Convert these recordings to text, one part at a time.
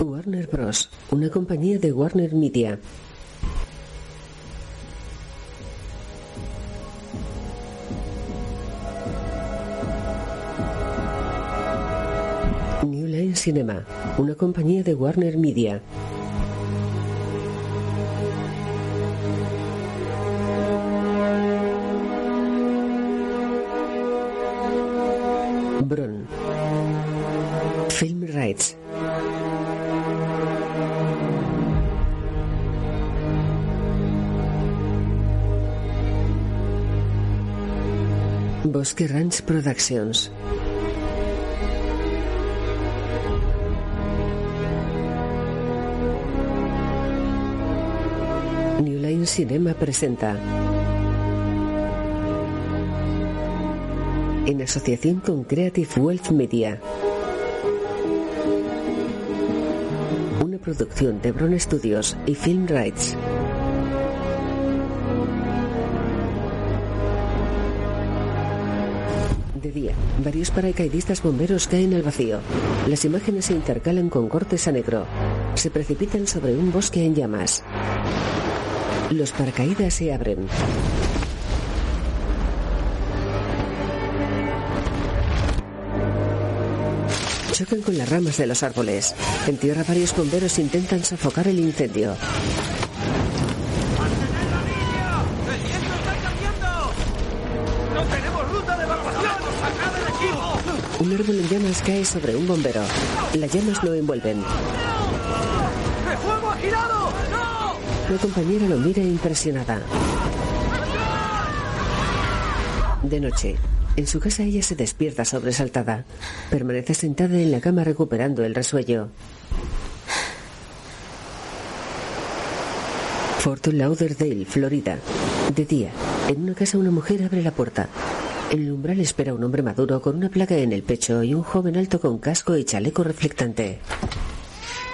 Warner Bros., una compañía de Warner Media. New Line Cinema, una compañía de Warner Media. Bosque Ranch Productions. New Line Cinema presenta. En asociación con Creative Wealth Media. Una producción de Bron Studios y Film Rights. Varios paracaidistas bomberos caen al vacío. Las imágenes se intercalan con cortes a negro. Se precipitan sobre un bosque en llamas. Los paracaídas se abren. Chocan con las ramas de los árboles. En tierra varios bomberos intentan sofocar el incendio. Árbol en llamas cae sobre un bombero. Las llamas lo envuelven. ¡El fuego ha girado! ¡No! La compañera lo mira impresionada. De noche, en su casa ella se despierta sobresaltada. Permanece sentada en la cama recuperando el resuello. Fort Lauderdale, Florida. De día, en una casa una mujer abre la puerta. En el umbral espera un hombre maduro con una placa en el pecho y un joven alto con casco y chaleco reflectante.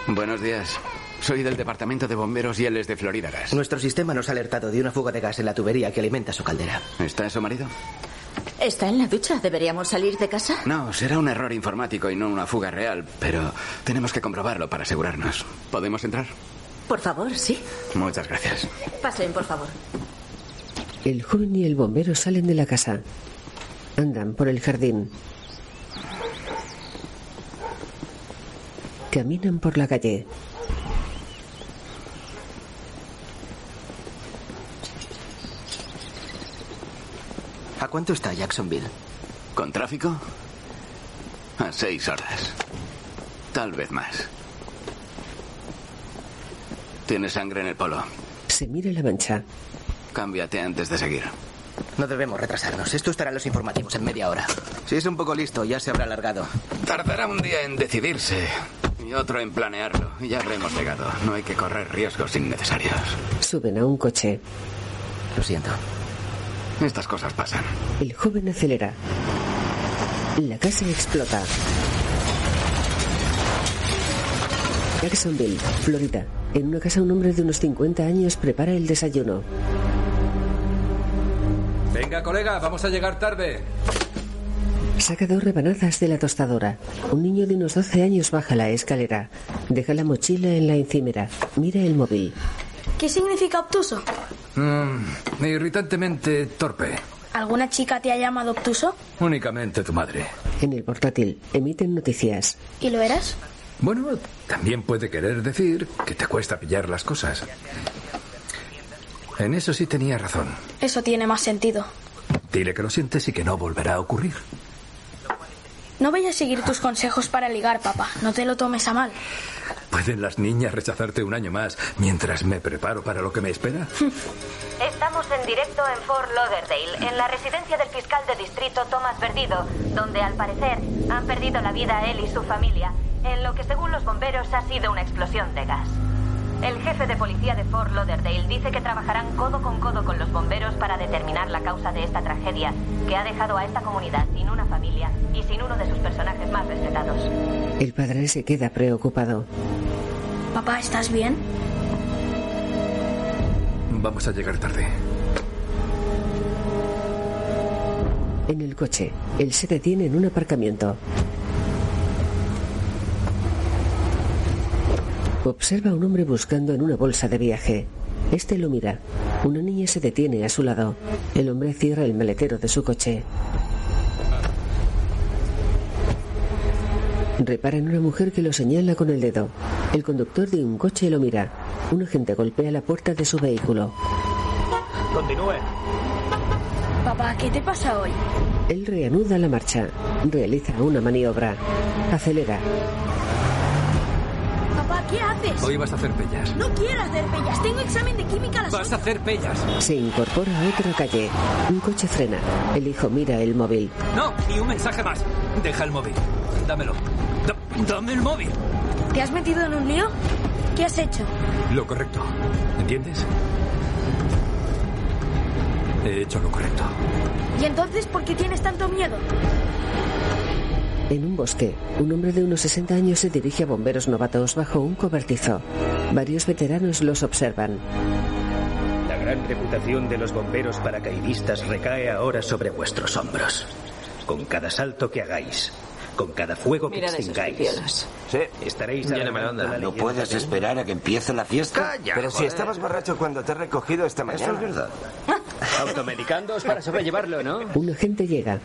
Buenos días. Soy del departamento de bomberos y él es de Florida Gas. Nuestro sistema nos ha alertado de una fuga de gas en la tubería que alimenta su caldera. ¿Está su marido? ¿Está en la ducha? ¿Deberíamos salir de casa? No, será un error informático y no una fuga real, pero tenemos que comprobarlo para asegurarnos. ¿Podemos entrar? Por favor, sí. Muchas gracias. Pasen, por favor. El joven y el bombero salen de la casa. Andan por el jardín. Caminan por la calle. ¿A cuánto está Jacksonville? ¿Con tráfico? A seis horas. Tal vez más. Tiene sangre en el polo. Se mira la mancha. Cámbiate antes de seguir. No debemos retrasarnos. Esto estará en los informativos en media hora. Si es un poco listo, ya se habrá alargado. Tardará un día en decidirse y otro en planearlo. Y ya habremos llegado. No hay que correr riesgos innecesarios. Suben a un coche. Lo siento. Estas cosas pasan. El joven acelera. La casa explota. Jacksonville, Florida. En una casa un hombre de unos 50 años prepara el desayuno. Venga, colega, vamos a llegar tarde. Saca dos rebanadas de la tostadora. Un niño de unos 12 años baja la escalera. Deja la mochila en la encimera. Mira el móvil. ¿Qué significa obtuso? Mm, irritantemente torpe. ¿Alguna chica te ha llamado obtuso? Únicamente tu madre. En el portátil emiten noticias. ¿Y lo eras? Bueno, también puede querer decir que te cuesta pillar las cosas. En eso sí tenía razón. Eso tiene más sentido. Dile que lo sientes y que no volverá a ocurrir. No voy a seguir tus consejos para ligar, papá. No te lo tomes a mal. ¿Pueden las niñas rechazarte un año más mientras me preparo para lo que me espera? Estamos en directo en Fort Lauderdale, en la residencia del fiscal de distrito Thomas Perdido, donde al parecer han perdido la vida él y su familia, en lo que según los bomberos ha sido una explosión de gas. El jefe de policía de Fort Lauderdale dice que trabajarán codo con codo con los bomberos para determinar la causa de esta tragedia que ha dejado a esta comunidad sin una familia y sin uno de sus personajes más respetados. El padre se queda preocupado. Papá, ¿estás bien? Vamos a llegar tarde. En el coche, él se detiene en un aparcamiento. Observa a un hombre buscando en una bolsa de viaje. Este lo mira. Una niña se detiene a su lado. El hombre cierra el maletero de su coche. Repara en una mujer que lo señala con el dedo. El conductor de un coche lo mira. Un agente golpea la puerta de su vehículo. Continúe. Papá, ¿qué te pasa hoy? Él reanuda la marcha. Realiza una maniobra. Acelera. Papá, ¿qué haces? Hoy vas a hacer pellas. No quiero hacer bellas. Tengo examen de química a las Vas a hacer pellas. Se incorpora a otra calle. Un coche frena. El hijo mira el móvil. No, ni un mensaje más. Deja el móvil. Dámelo. Da- dame el móvil. ¿Te has metido en un lío? ¿Qué has hecho? Lo correcto. ¿Entiendes? He hecho lo correcto. ¿Y entonces por qué tienes tanto miedo? En un bosque, un hombre de unos 60 años se dirige a bomberos novatos bajo un cobertizo. Varios veteranos los observan. La gran reputación de los bomberos paracaidistas recae ahora sobre vuestros hombros. Con cada salto que hagáis, con cada fuego que extingáis. Sí. estaréis Lléname alargando onda. la ¿No puedes de- esperar a que empiece la fiesta? Calla, Pero si joder. estabas borracho cuando te he recogido esta mañana. Eso es verdad. Automedicándoos para sobrellevarlo, ¿no? Un agente llega.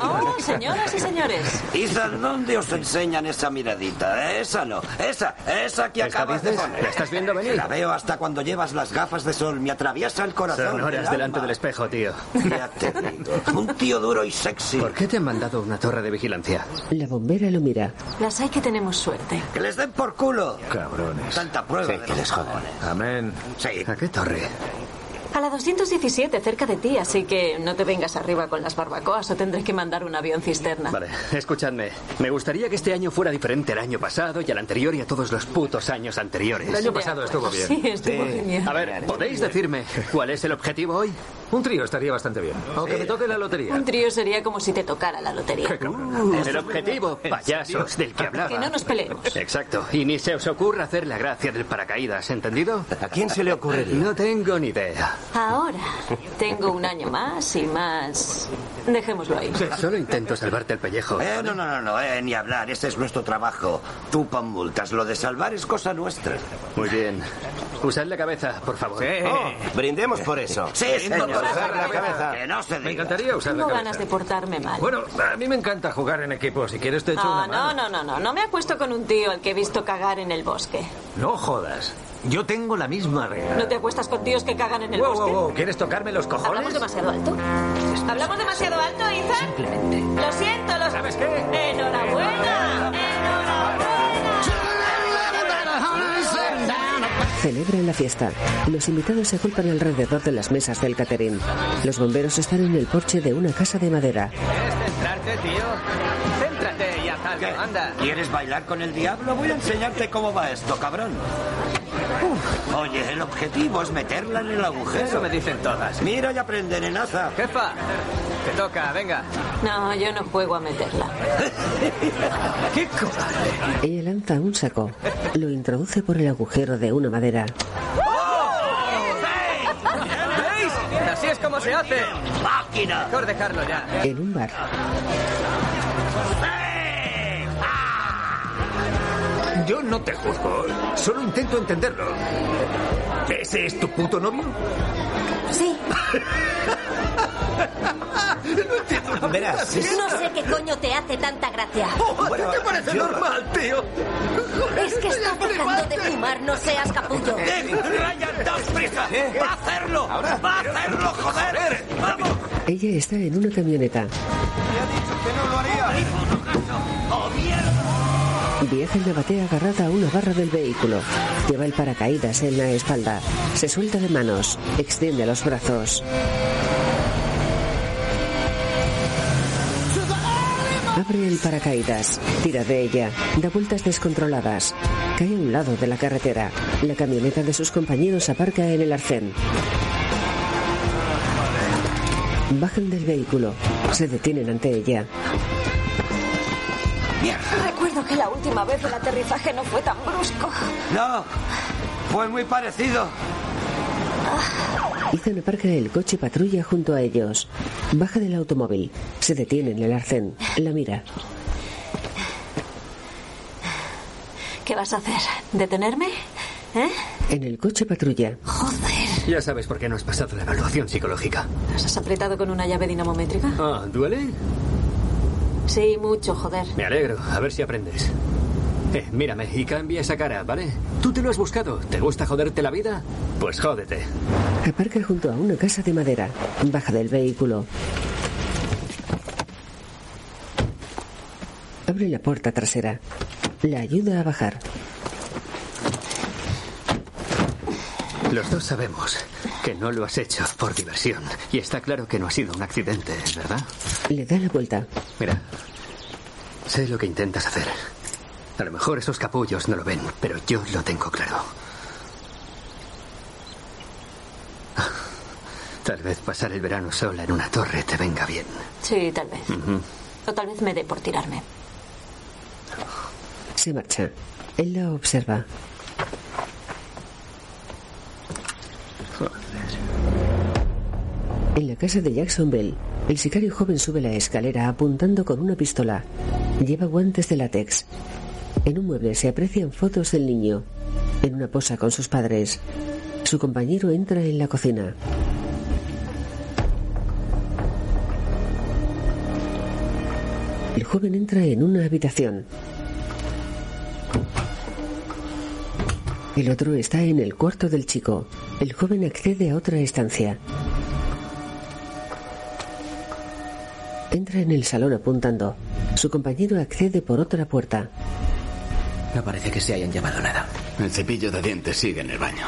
Oh, señoras y señores. Ethan, ¿dónde os enseñan esa miradita? Esa no. Esa, esa que ¿Esta acabas de poner. ¿La estás viendo venir? La veo hasta cuando llevas las gafas de sol. Me atraviesa el corazón. Son horas el delante del espejo, tío. Ya te digo. Un tío duro y sexy. ¿Por qué te han mandado una torre de vigilancia? La bombera lo mira. Las hay que tenemos suerte. Que les den por culo. Cabrones. Tanta prueba Sí, de que los les jodan. Amén. Sí. ¿A qué torre? A la 217, cerca de ti, así que no te vengas arriba con las barbacoas o tendré que mandar un avión cisterna. Vale, escuchadme. Me gustaría que este año fuera diferente al año pasado y al anterior y a todos los putos años anteriores. El año pasado estuvo bien. Sí, estuvo Sí. genial. A ver, ¿podéis decirme cuál es el objetivo hoy? Un trío estaría bastante bien. Aunque me toque la lotería. Un trío sería como si te tocara la lotería. el objetivo, payasos, del que hablaba. Que no nos peleemos. Exacto. Y ni se os ocurra hacer la gracia del paracaídas, ¿entendido? ¿A quién se le ocurriría? No tengo ni idea. Ahora tengo un año más y más. Dejémoslo ahí. Solo intento salvarte el pellejo. Eh, no, no, no, no, eh, ni hablar. Ese es nuestro trabajo. Tú pon multas. Lo de salvar es cosa nuestra. Muy bien. Usad la cabeza, por favor. Oh, brindemos por eso. Sí, señor. Usar la cabeza. Que no se Me encantaría usar la Tengo cabeza. ganas de portarme mal. Bueno, a mí me encanta jugar en equipo. Si quieres te echo No, una no, mano. no, no, no. No me acuesto con un tío al que he visto cagar en el bosque. No jodas. Yo tengo la misma regla. ¿No te acuestas con tíos que cagan en el Wow, bosque? wow, wow. ¿Quieres tocarme los ¿Hablamos cojones? demasiado alto? ¿Hablamos demasiado alto, Ethan? Simplemente. Lo siento, los... ¿Sabes qué? ¡Enhorabuena! Celebran la fiesta. Los invitados se agolpan alrededor de las mesas del catering. Los bomberos están en el porche de una casa de madera. ¿Quieres centrarte, tío? Anda. ¿Quieres bailar con el diablo? Voy a enseñarte cómo va esto, cabrón. Uf. Oye, el objetivo es meterla en el agujero. Eso me dicen todas. Mira y aprende, nenaza. Jefa, te toca, venga. No, yo no juego a meterla. ¡Qué cobarde! Ella lanza un saco. Lo introduce por el agujero de una madera. ¿Veis? Así es como se hace. ¡Máquina! Mejor dejarlo ya. En un bar, Yo no te juzgo. Solo intento entenderlo. ¿Ese es tu puto novio? Sí. Verás, es- No sé qué coño te hace tanta gracia. ¿Qué te parece normal, tío? Es que estás dejando de fumar, no seas capullo. ¡Eh, Ryan, daos prisa! ¡Va a hacerlo! ¡Va a hacerlo, joder! ¡Vamos! ella está en una camioneta. Viaja en la batea agarrada a una barra del vehículo. Lleva el paracaídas en la espalda. Se suelta de manos. Extiende los brazos. Abre el paracaídas. Tira de ella. Da vueltas descontroladas. Cae a un lado de la carretera. La camioneta de sus compañeros aparca en el arcén. Bajan del vehículo. Se detienen ante ella. Que la última vez el aterrizaje no fue tan brusco. No, fue muy parecido. Ethan aparca el coche patrulla junto a ellos. Baja del automóvil. Se detiene en el arcén. La mira. ¿Qué vas a hacer? ¿Detenerme? ¿Eh? En el coche patrulla. Joder. Ya sabes por qué no has pasado la evaluación psicológica. ¿Las has apretado con una llave dinamométrica? Ah, ¿duele? Sí, mucho, joder. Me alegro. A ver si aprendes. Eh, mírame y cambia esa cara, ¿vale? Tú te lo has buscado. ¿Te gusta joderte la vida? Pues jódete. Aparca junto a una casa de madera. Baja del vehículo. Abre la puerta trasera. La ayuda a bajar. Los dos sabemos que no lo has hecho por diversión. Y está claro que no ha sido un accidente, ¿verdad? Le da la vuelta. Mira, sé lo que intentas hacer. A lo mejor esos capullos no lo ven, pero yo lo tengo claro. Tal vez pasar el verano sola en una torre te venga bien. Sí, tal vez. O tal vez me dé por tirarme. Se marcha. Él la observa. En la casa de Jacksonville, el sicario joven sube la escalera apuntando con una pistola. Lleva guantes de látex. En un mueble se aprecian fotos del niño. En una posa con sus padres. Su compañero entra en la cocina. El joven entra en una habitación. El otro está en el cuarto del chico. El joven accede a otra estancia. Entra en el salón apuntando. Su compañero accede por otra puerta. No parece que se hayan llevado nada. El cepillo de dientes sigue en el baño.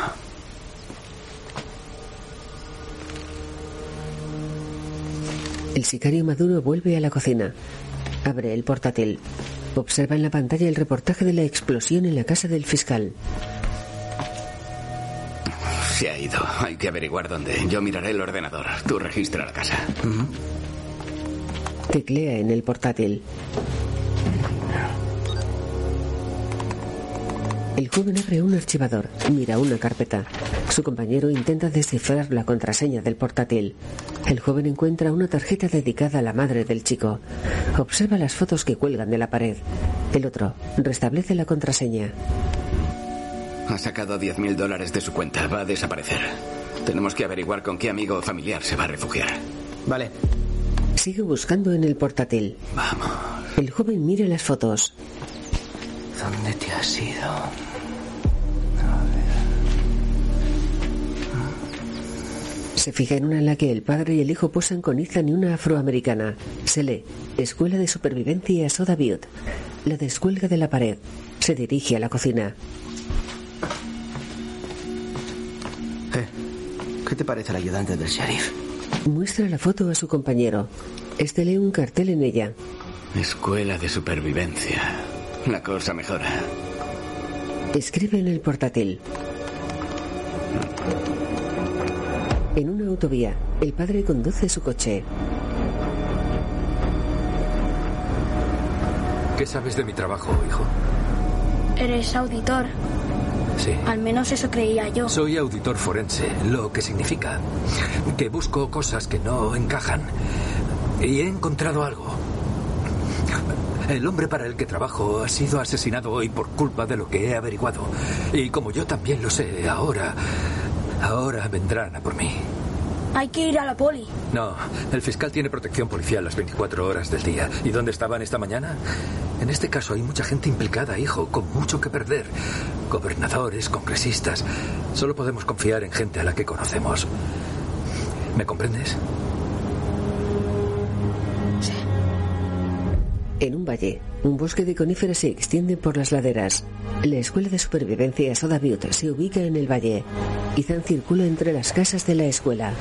El sicario maduro vuelve a la cocina. Abre el portátil. Observa en la pantalla el reportaje de la explosión en la casa del fiscal. Se ha ido. Hay que averiguar dónde. Yo miraré el ordenador. Tú registra la casa. Teclea en el portátil. El joven abre un archivador, mira una carpeta. Su compañero intenta descifrar la contraseña del portátil. El joven encuentra una tarjeta dedicada a la madre del chico. Observa las fotos que cuelgan de la pared. El otro restablece la contraseña. Ha sacado 10.000 dólares de su cuenta. Va a desaparecer. Tenemos que averiguar con qué amigo o familiar se va a refugiar. Vale. Sigue buscando en el portátil. Vamos. El joven mira las fotos. ¿Dónde te has ido? Se fija en una en la que el padre y el hijo posan con Ethan y una afroamericana. Se lee Escuela de Supervivencia Soda Butte. La descuelga de la pared. Se dirige a la cocina. Eh, ¿Qué te parece el ayudante del sheriff? Muestra la foto a su compañero. Este lee un cartel en ella. Escuela de supervivencia. La cosa mejora. Escribe en el portátil. En una autovía, el padre conduce su coche. ¿Qué sabes de mi trabajo, hijo? Eres auditor. Sí. Al menos eso creía yo. Soy auditor forense, lo que significa que busco cosas que no encajan. Y he encontrado algo. El hombre para el que trabajo ha sido asesinado hoy por culpa de lo que he averiguado. Y como yo también lo sé, ahora... Ahora vendrán a por mí. Hay que ir a la poli. No, el fiscal tiene protección policial las 24 horas del día. ¿Y dónde estaban esta mañana? En este caso hay mucha gente implicada, hijo, con mucho que perder. Gobernadores, congresistas. Solo podemos confiar en gente a la que conocemos. ¿Me comprendes? En un valle, un bosque de coníferas se extiende por las laderas. La escuela de supervivencia Soda Butte se ubica en el valle. Ethan circula entre las casas de la escuela.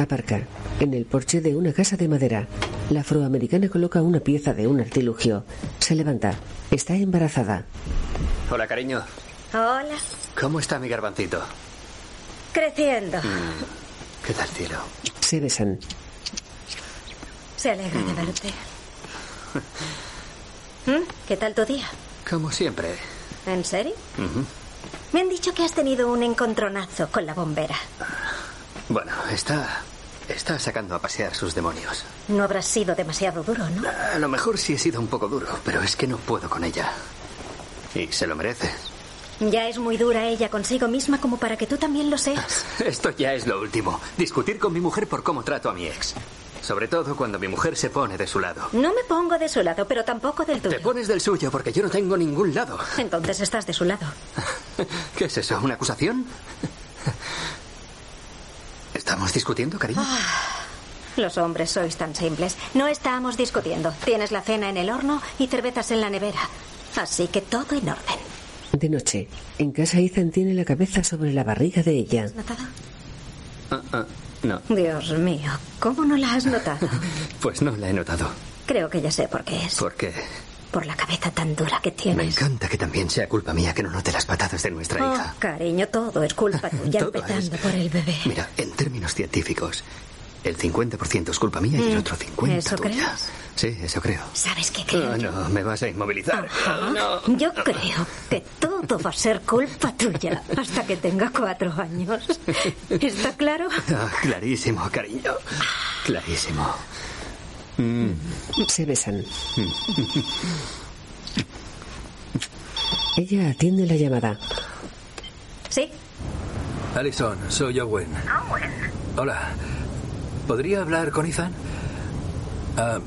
Aparca. En el porche de una casa de madera, la afroamericana coloca una pieza de un artilugio. Se levanta. Está embarazada. Hola, cariño. Hola. ¿Cómo está mi garbancito? Creciendo. ¿Qué tal, cielo? Se besan. Se alegra de verte. ¿Mm? ¿Qué tal tu día? Como siempre. ¿En serio? Me han dicho que has tenido un encontronazo con la bombera. Bueno, está. Está sacando a pasear sus demonios. No habrás sido demasiado duro, ¿no? A lo mejor sí he sido un poco duro, pero es que no puedo con ella. Y se lo merece. Ya es muy dura ella consigo misma como para que tú también lo seas. Esto ya es lo último. Discutir con mi mujer por cómo trato a mi ex. Sobre todo cuando mi mujer se pone de su lado. No me pongo de su lado, pero tampoco del tuyo. Te pones del suyo porque yo no tengo ningún lado. Entonces estás de su lado. ¿Qué es eso? ¿Una acusación? ¿Estamos discutiendo, cariño? Ah, los hombres sois tan simples. No estamos discutiendo. Tienes la cena en el horno y cervezas en la nevera. Así que todo en orden. De noche, en casa Ethan tiene la cabeza sobre la barriga de ella. ¿Has notado? Ah, ah, no. Dios mío, ¿cómo no la has notado? Pues no la he notado. Creo que ya sé por qué es. ¿Por qué? Por la cabeza tan dura que Me tienes. encanta que también sea culpa mía que no note las patadas de nuestra Oh, hija. cariño, todo es culpa tuya, empezando es. por el bebé. Mira, en términos científicos, el 50% es culpa mía y el Mm, otro 50% ¿eso tuya. crees? Sí, eso creo. ¿Sabes qué creo? Oh, no, me vas a inmovilizar. Ajá. Yo creo que todo va a ser culpa tuya hasta que tenga cuatro años. ¿Está claro? Ah, clarísimo, cariño. Clarísimo. Mm. Se besan. Ella atiende la llamada. Sí. Alison, soy Owen. Hola. ¿Podría hablar con Ethan? Ah,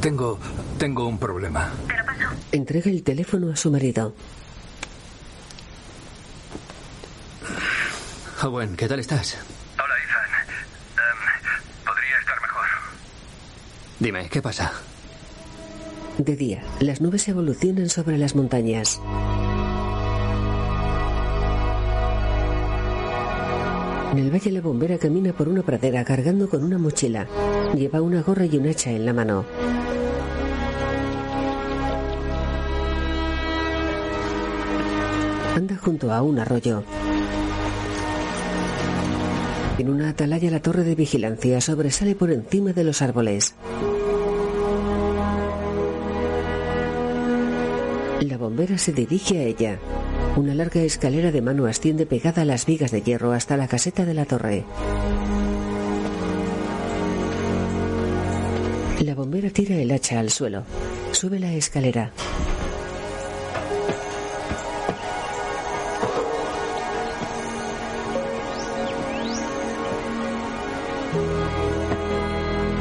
tengo, tengo un problema. Entrega el teléfono a su marido. Owen, ¿qué tal estás? Hola, Ethan. Em, podría estar mejor. Dime, ¿qué pasa? De día, las nubes evolucionan sobre las montañas. En el valle la bombera camina por una pradera cargando con una mochila. Lleva una gorra y un hacha en la mano. Anda junto a un arroyo. En una atalaya la torre de vigilancia sobresale por encima de los árboles. Bombera se dirige a ella. Una larga escalera de mano asciende pegada a las vigas de hierro hasta la caseta de la torre. La bombera tira el hacha al suelo. Sube la escalera.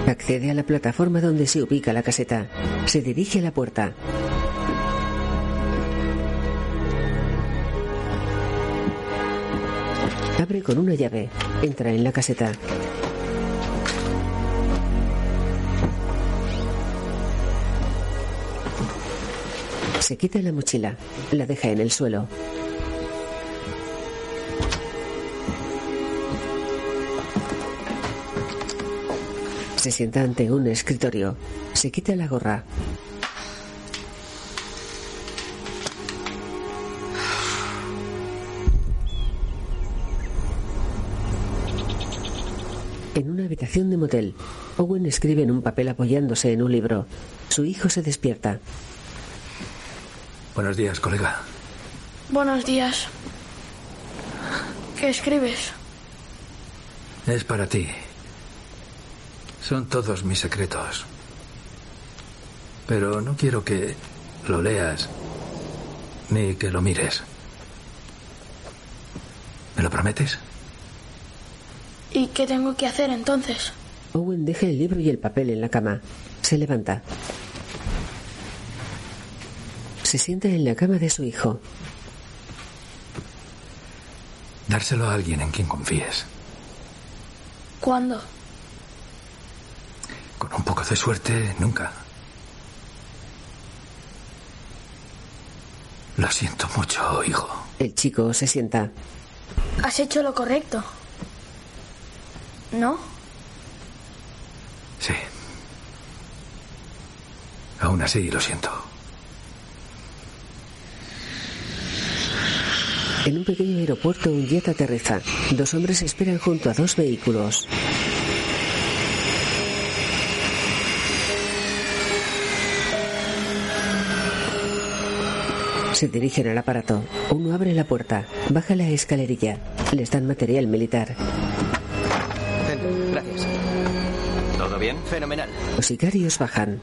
Accede a la plataforma donde se ubica la caseta. Se dirige a la puerta. Abre con una llave. Entra en la caseta. Se quita la mochila. La deja en el suelo. Se sienta ante un escritorio. Se quita la gorra. Habitación de motel, Owen escribe en un papel apoyándose en un libro. Su hijo se despierta. Buenos días, colega. Buenos días. ¿Qué escribes? Es para ti. Son todos mis secretos. Pero no quiero que lo leas ni que lo mires. ¿Me lo prometes? ¿Y qué tengo que hacer entonces? Owen deja el libro y el papel en la cama. Se levanta. Se sienta en la cama de su hijo. Dárselo a alguien en quien confíes. ¿Cuándo? Con un poco de suerte, nunca. Lo siento mucho, hijo. El chico se sienta. Has hecho lo correcto. ¿No? Sí. Aún así, lo siento. En un pequeño aeropuerto un jet aterriza. Dos hombres esperan junto a dos vehículos. Se dirigen al aparato. Uno abre la puerta, baja la escalerilla. Les dan material militar. Fenomenal. Los sicarios bajan.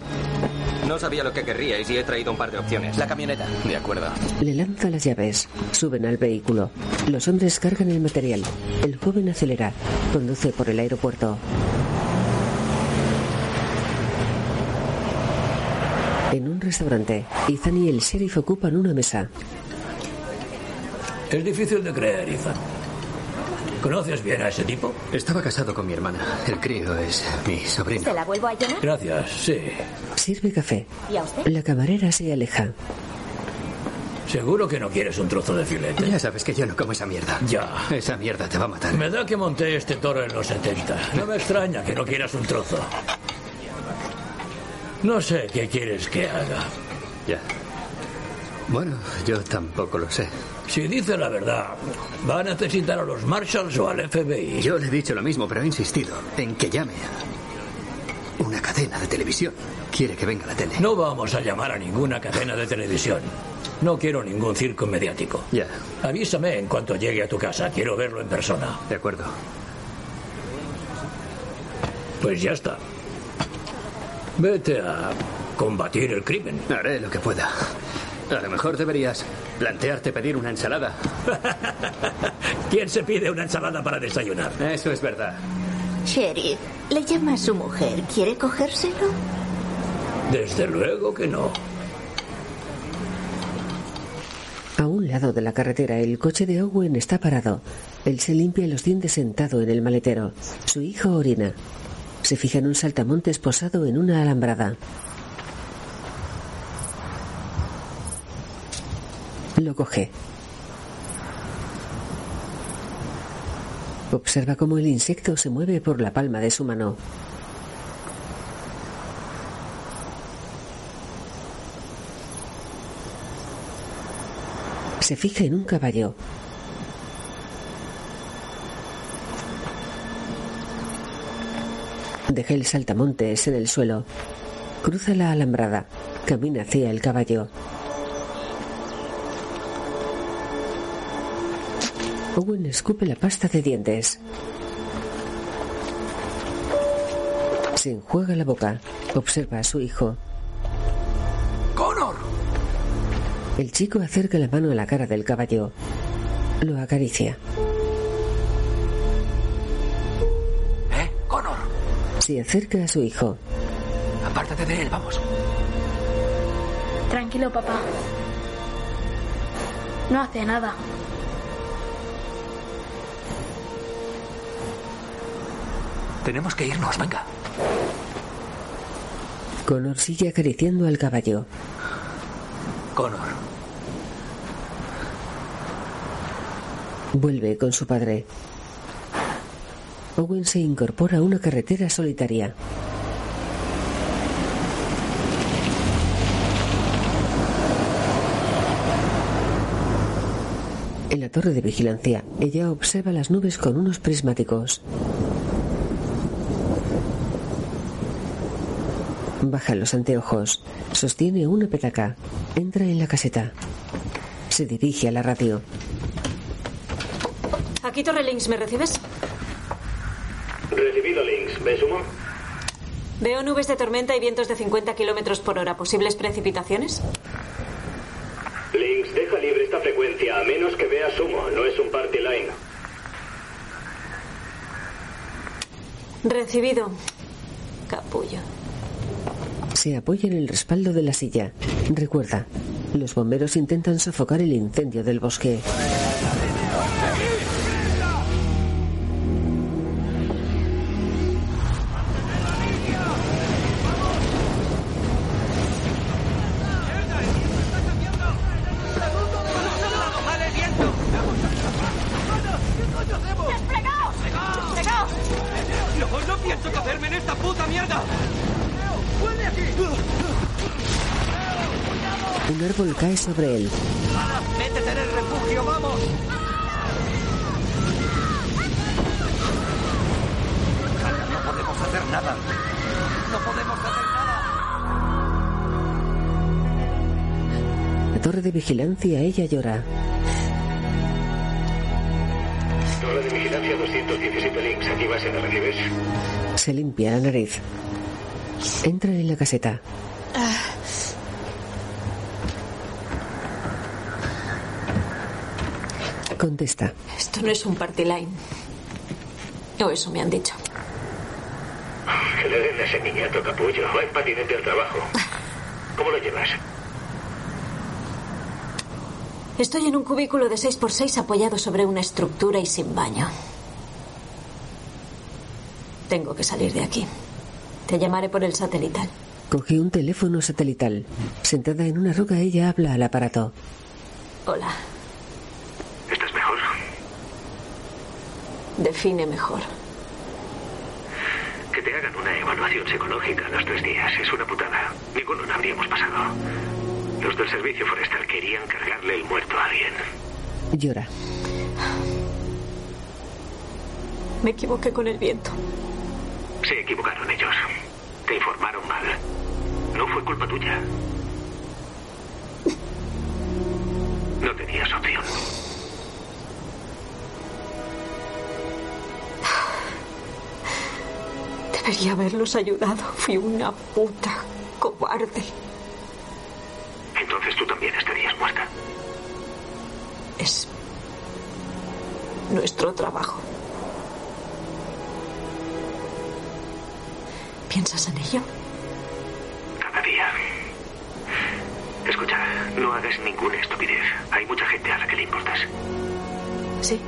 No sabía lo que querríais y he traído un par de opciones. La camioneta. De acuerdo. Le lanza las llaves. Suben al vehículo. Los hombres cargan el material. El joven acelera. Conduce por el aeropuerto. En un restaurante, Ethan y el sheriff ocupan una mesa. Es difícil de creer, Ethan. ¿Conoces bien a ese tipo? Estaba casado con mi hermana. El crío es mi sobrino. ¿Se la vuelvo a llenar? Gracias, sí. Sirve café. ¿Y a usted? La camarera se aleja. Seguro que no quieres un trozo de filete. Ya sabes que yo no como esa mierda. Ya. Esa mierda te va a matar. Me da que monté este toro en los 70. No me extraña que no quieras un trozo. No sé qué quieres que haga. Ya. Bueno, yo tampoco lo sé. Si dice la verdad, va a necesitar a los Marshalls o al FBI. Yo le he dicho lo mismo, pero he insistido en que llame a una cadena de televisión. Quiere que venga la tele. No vamos a llamar a ninguna cadena de televisión. No quiero ningún circo mediático. Ya. Avísame en cuanto llegue a tu casa. Quiero verlo en persona. De acuerdo. Pues ya está. Vete a combatir el crimen. Haré lo que pueda. A lo mejor deberías plantearte pedir una ensalada. ¿Quién se pide una ensalada para desayunar? Eso es verdad. Sheriff, le llama a su mujer. ¿Quiere cogérselo? Desde luego que no. A un lado de la carretera, el coche de Owen está parado. Él se limpia los dientes sentado en el maletero. Su hijo orina. Se fija en un saltamontes posado en una alambrada. Lo coge. Observa cómo el insecto se mueve por la palma de su mano. Se fija en un caballo. Deja el saltamontes en el suelo. Cruza la alambrada. Camina hacia el caballo. Owen escupe la pasta de dientes. Se enjuaga la boca. Observa a su hijo. ¡Connor! El chico acerca la mano a la cara del caballo. Lo acaricia. ¿Eh? ¡Connor! Se acerca a su hijo. Apártate de él, vamos. Tranquilo, papá. No hace nada. Tenemos que irnos, venga. Connor sigue acariciando al caballo. Connor. Vuelve con su padre. Owen se incorpora a una carretera solitaria. En la torre de vigilancia, ella observa las nubes con unos prismáticos. Baja los anteojos. Sostiene una petaca. Entra en la caseta. Se dirige a la radio. Aquí Torre Links, ¿me recibes? Recibido, Links. ¿Me sumo? Veo nubes de tormenta y vientos de 50 kilómetros por hora. ¿Posibles precipitaciones? Links, deja libre esta frecuencia, a menos que vea sumo. No es un party line. Recibido. Capullo. Se apoya en el respaldo de la silla. Recuerda, los bomberos intentan sofocar el incendio del bosque. De vigilancia, ella llora. Torre de vigilancia 217 links. Aquí base, ¿me recibes? Se limpia la nariz. Entra en la caseta. Contesta. Esto no es un party line. O eso me han dicho. Que le den a ese niñato capullo. Va en patinete al trabajo. ¿Cómo lo llevas? Estoy en un cubículo de 6x6 apoyado sobre una estructura y sin baño. Tengo que salir de aquí. Te llamaré por el satelital. Coge un teléfono satelital. Sentada en una roca, ella habla al aparato. Hola. ¿Estás mejor? Define mejor. Que te hagan una evaluación psicológica a los tres días. Es una putada. Ninguno la habríamos pasado. Los del servicio forestal querían cargarle el muerto a alguien. Llora. Me equivoqué con el viento. Se equivocaron ellos. Te informaron mal. No fue culpa tuya. No tenías opción. Debería haberlos ayudado. Fui una puta cobarde. Entonces tú también estarías muerta. Es nuestro trabajo. ¿Piensas en ello? Cada día. Escucha, no hagas ninguna estupidez. Hay mucha gente a la que le importas. Sí.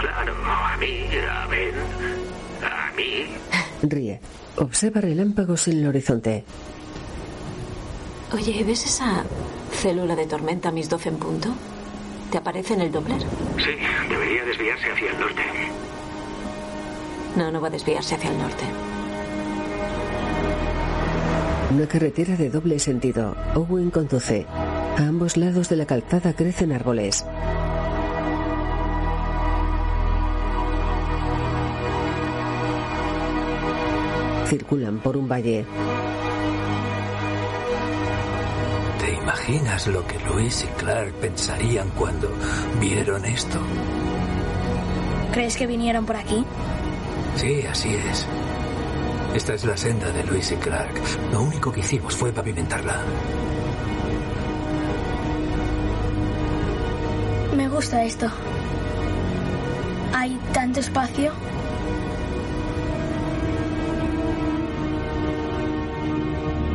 Claro, a mí, a Ben, a mí. Ríe. Observa relámpagos en el horizonte. Oye, ¿ves esa célula de tormenta mis 12 en punto? ¿Te aparece en el Doppler? Sí, debería desviarse hacia el norte. No, no va a desviarse hacia el norte. Una carretera de doble sentido. Owen conduce. A ambos lados de la calzada crecen árboles. Circulan por un valle. Imaginas lo que Luis y Clark pensarían cuando vieron esto? ¿Crees que vinieron por aquí? Sí, así es. Esta es la senda de Luis y Clark. Lo único que hicimos fue pavimentarla. Me gusta esto. Hay tanto espacio.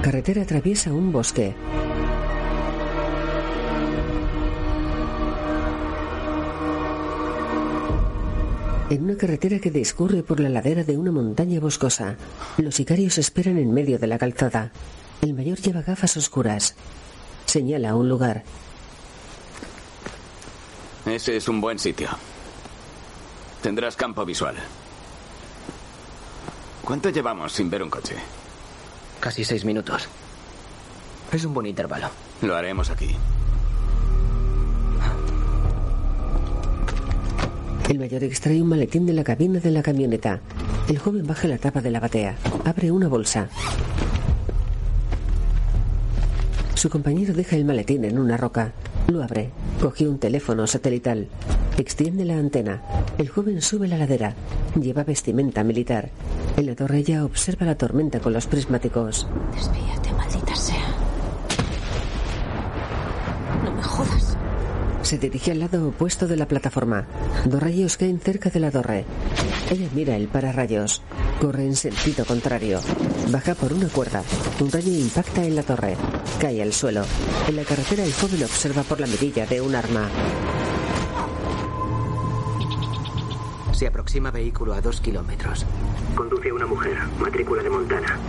Carretera atraviesa un bosque. En una carretera que discurre por la ladera de una montaña boscosa, los sicarios esperan en medio de la calzada. El mayor lleva gafas oscuras. Señala un lugar. Ese es un buen sitio. Tendrás campo visual. ¿Cuánto llevamos sin ver un coche? Casi seis minutos. Es un buen intervalo. Lo haremos aquí. El mayor extrae un maletín de la cabina de la camioneta. El joven baja la tapa de la batea. Abre una bolsa. Su compañero deja el maletín en una roca. Lo abre. Coge un teléfono satelital. Extiende la antena. El joven sube la ladera. Lleva vestimenta militar. En la torre ya observa la tormenta con los prismáticos. Desvíate, maldita sea. No me jodas. Se dirige al lado opuesto de la plataforma. Dos rayos caen cerca de la torre. Ella mira el pararrayos. Corre en sentido contrario. Baja por una cuerda. Un rayo impacta en la torre. Cae al suelo. En la carretera el joven observa por la mirilla de un arma. Se aproxima vehículo a dos kilómetros. Conduce a una mujer, matrícula de Montana.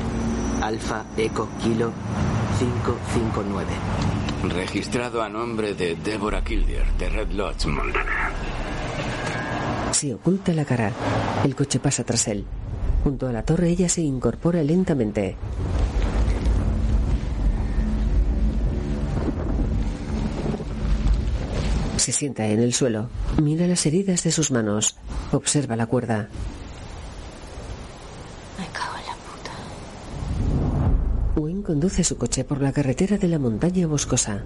Alfa Eco Kilo 559. Registrado a nombre de Deborah Kildier, de Red Lodge, Montana. Se oculta la cara. El coche pasa tras él. Junto a la torre ella se incorpora lentamente. Se sienta en el suelo. Mira las heridas de sus manos. Observa la cuerda. Wayne conduce su coche por la carretera de la montaña boscosa.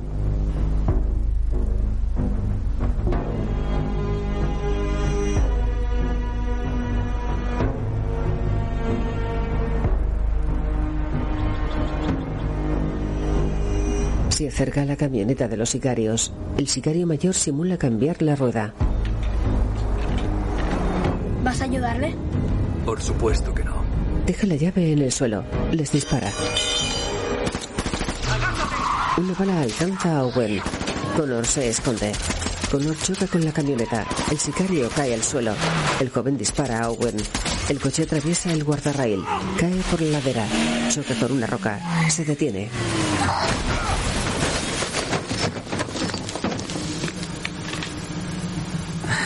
Se acerca a la camioneta de los sicarios. El sicario mayor simula cambiar la rueda. ¿Vas a ayudarle? Por supuesto que no. Deja la llave en el suelo. Les dispara. Una bala alcanza a Owen. Connor se esconde. Connor choca con la camioneta. El sicario cae al suelo. El joven dispara a Owen. El coche atraviesa el guardarrail. Cae por la ladera. Choca con una roca. Se detiene.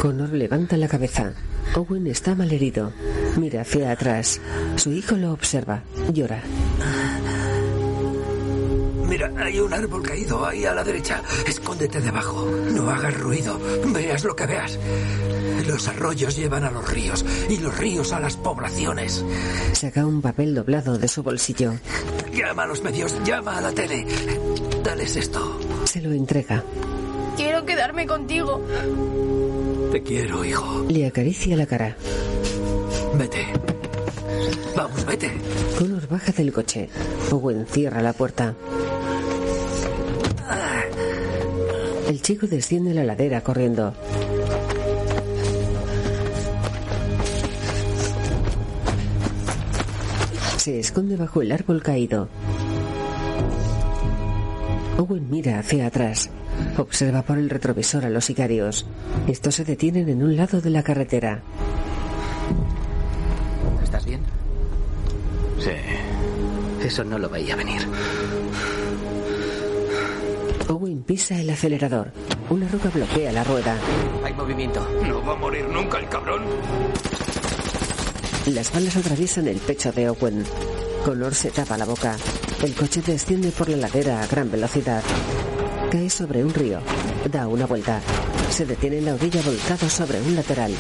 Connor levanta la cabeza. Owen está malherido. Mira hacia atrás. Su hijo lo observa. Llora. Mira, hay un árbol caído ahí a la derecha. Escóndete debajo. No hagas ruido. Veas lo que veas. Los arroyos llevan a los ríos y los ríos a las poblaciones. Saca un papel doblado de su bolsillo. Llama a los medios, llama a la tele. Dales esto. Se lo entrega. Quiero quedarme contigo. Te quiero, hijo. Le acaricia la cara. Vete. Vamos, vete. Connor baja del coche. Owen cierra la puerta. El chico desciende la ladera corriendo. Se esconde bajo el árbol caído. Owen mira hacia atrás. Observa por el retrovisor a los sicarios. Estos se detienen en un lado de la carretera. ¿Estás bien? Sí. Eso no lo veía venir. Pisa el acelerador. Una roca bloquea la rueda. Hay movimiento. No va a morir nunca el cabrón. Las balas atraviesan el pecho de Owen. Connor se tapa la boca. El coche desciende por la ladera a gran velocidad. Cae sobre un río. Da una vuelta. Se detiene en la orilla volcado sobre un lateral.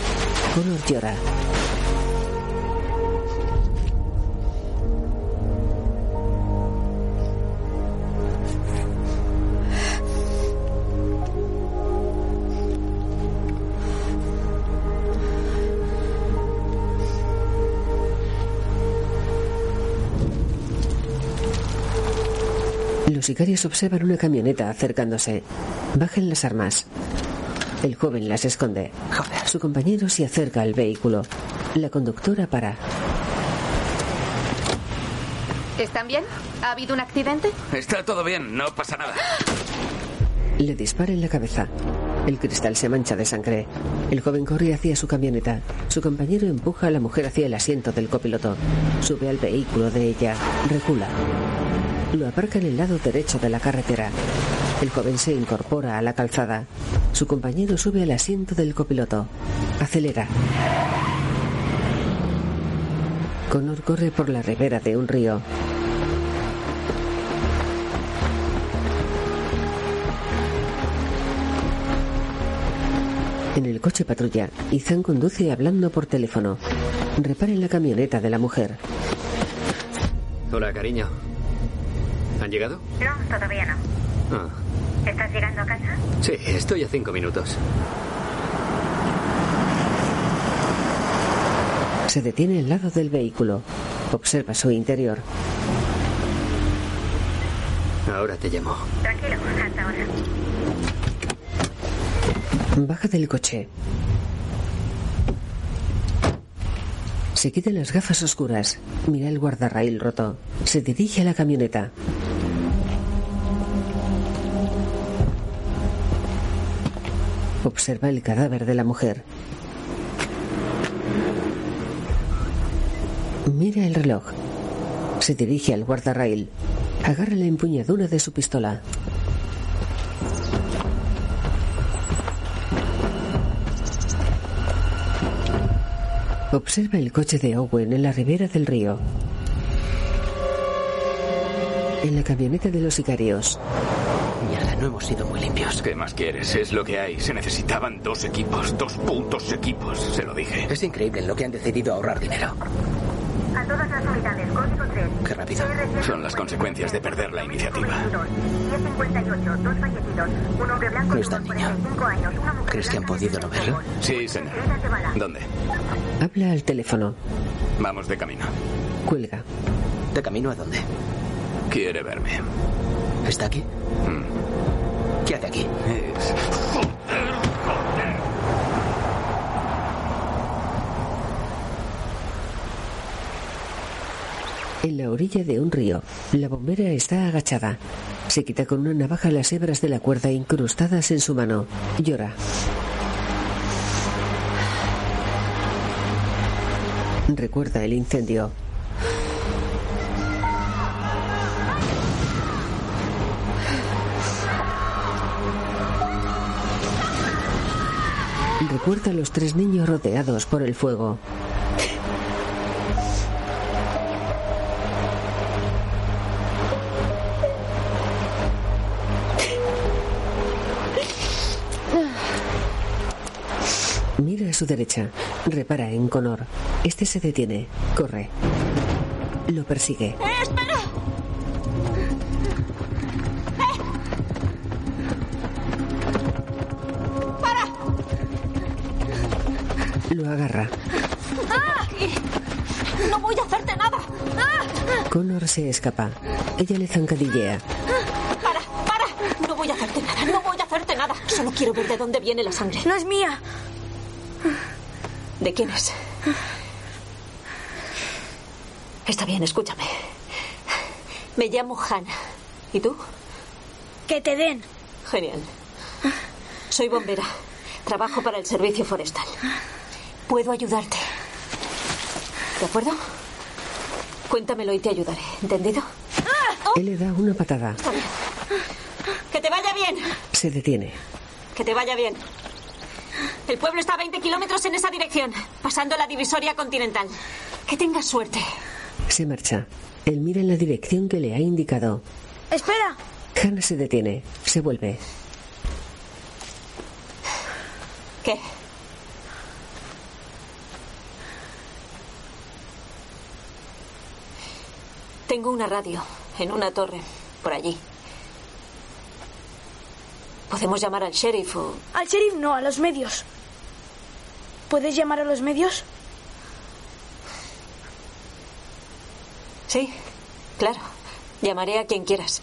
Connor llora. Sicarios observan una camioneta acercándose. Bajan las armas. El joven las esconde. Su compañero se acerca al vehículo. La conductora para. ¿Están bien? ¿Ha habido un accidente? Está todo bien, no pasa nada. Le dispara en la cabeza. El cristal se mancha de sangre. El joven corre hacia su camioneta. Su compañero empuja a la mujer hacia el asiento del copiloto. Sube al vehículo de ella. Recula. Lo aparca en el lado derecho de la carretera. El joven se incorpora a la calzada. Su compañero sube al asiento del copiloto. Acelera. Connor corre por la ribera de un río. En el coche patrulla, Ethan conduce hablando por teléfono. Repara en la camioneta de la mujer. Hola, cariño. ¿Han llegado? No, todavía no. Ah, ¿Estás llegando a casa? sí, estoy a cinco minutos. Se detiene al lado del vehículo. Observa su interior. Ahora te llamo. Tranquilo, hasta ahora. Baja del coche. Se quita las gafas oscuras. Mira el guardarraíl roto. Se dirige a la camioneta. Observa el cadáver de la mujer. Mira el reloj. Se dirige al guardarraíl. Agarra la empuñadura de su pistola. Observa el coche de Owen en la ribera del río. En la camioneta de los sicarios. No hemos sido muy limpios. ¿Qué más quieres? Es lo que hay. Se necesitaban dos equipos, dos putos equipos. Se lo dije. Es increíble en lo que han decidido ahorrar dinero. A todas las unidades, código 3. Qué rápido. Son las consecuencias de perder la iniciativa. 1058, dos fallecidos. Un hombre blanco No de está niño. 45 años. Una mujer ¿Crees que han podido no verlo? Sí, señor. ¿Dónde? Habla al teléfono. Vamos de camino. Cuelga. ¿De camino a dónde? Quiere verme. ¿Está aquí? ¿Qué aquí? En la orilla de un río, la bombera está agachada. Se quita con una navaja las hebras de la cuerda incrustadas en su mano. Llora. Recuerda el incendio. Recuerda a los tres niños rodeados por el fuego. Mira a su derecha. Repara en Connor. Este se detiene. Corre. Lo persigue. ¡Eh, Lo agarra. ¡Ah! ¡No voy a hacerte nada! ¡Ah! Connor se escapa. Ella le zancadillea. ¡Para! ¡Para! No voy a hacerte nada, no voy a hacerte nada. Solo quiero ver de dónde viene la sangre. No es mía. ¿De quién es? Está bien, escúchame. Me llamo Hannah. ¿Y tú? Que te den. Genial. Soy bombera. Trabajo para el servicio forestal. Puedo ayudarte. ¿De acuerdo? Cuéntamelo y te ayudaré. ¿Entendido? Él le da una patada. Está bien. Que te vaya bien. Se detiene. Que te vaya bien. El pueblo está a 20 kilómetros en esa dirección, pasando la divisoria continental. Que tengas suerte. Se marcha. Él mira en la dirección que le ha indicado. Espera. Hannah se detiene. Se vuelve. ¿Qué? Tengo una radio en una torre, por allí. Podemos llamar al sheriff o... Al sheriff no, a los medios. ¿Puedes llamar a los medios? Sí, claro. Llamaré a quien quieras.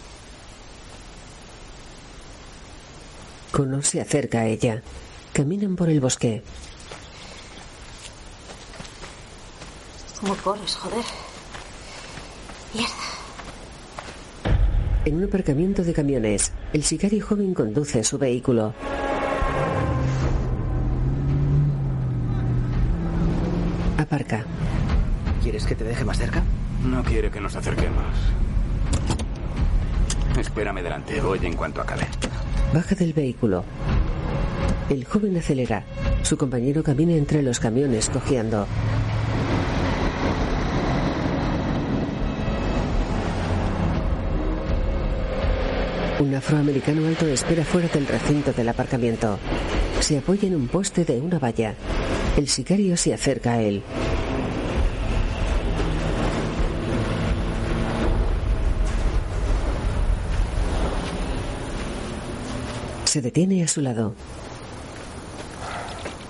Connor se acerca a ella. Caminan por el bosque. ¿Cómo corres, joder? Mierda. En un aparcamiento de camiones, el sicario joven conduce su vehículo. Aparca. ¿Quieres que te deje más cerca? No quiere que nos acerquemos. Espérame delante, voy en cuanto acabe. Baja del vehículo. El joven acelera. Su compañero camina entre los camiones cojeando. Un afroamericano alto espera fuera del recinto del aparcamiento. Se apoya en un poste de una valla. El sicario se acerca a él. Se detiene a su lado.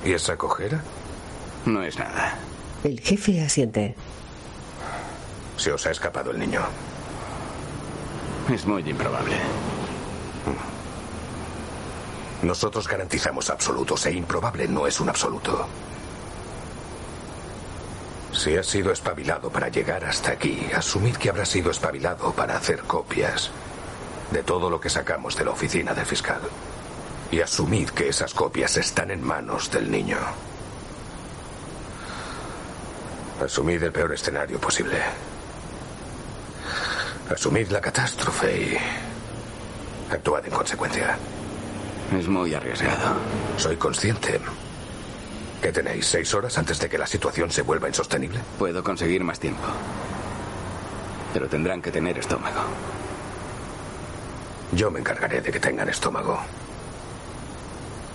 ¿Y esa cojera? No es nada. El jefe asiente. Se os ha escapado el niño. Es muy improbable. Nosotros garantizamos absolutos e improbable no es un absoluto. Si has sido espabilado para llegar hasta aquí, asumid que habrás sido espabilado para hacer copias de todo lo que sacamos de la oficina del fiscal. Y asumid que esas copias están en manos del niño. Asumid el peor escenario posible. Asumid la catástrofe y actuad en consecuencia. Es muy arriesgado. Soy consciente. ¿Qué tenéis? ¿Seis horas antes de que la situación se vuelva insostenible? Puedo conseguir más tiempo. Pero tendrán que tener estómago. Yo me encargaré de que tengan estómago.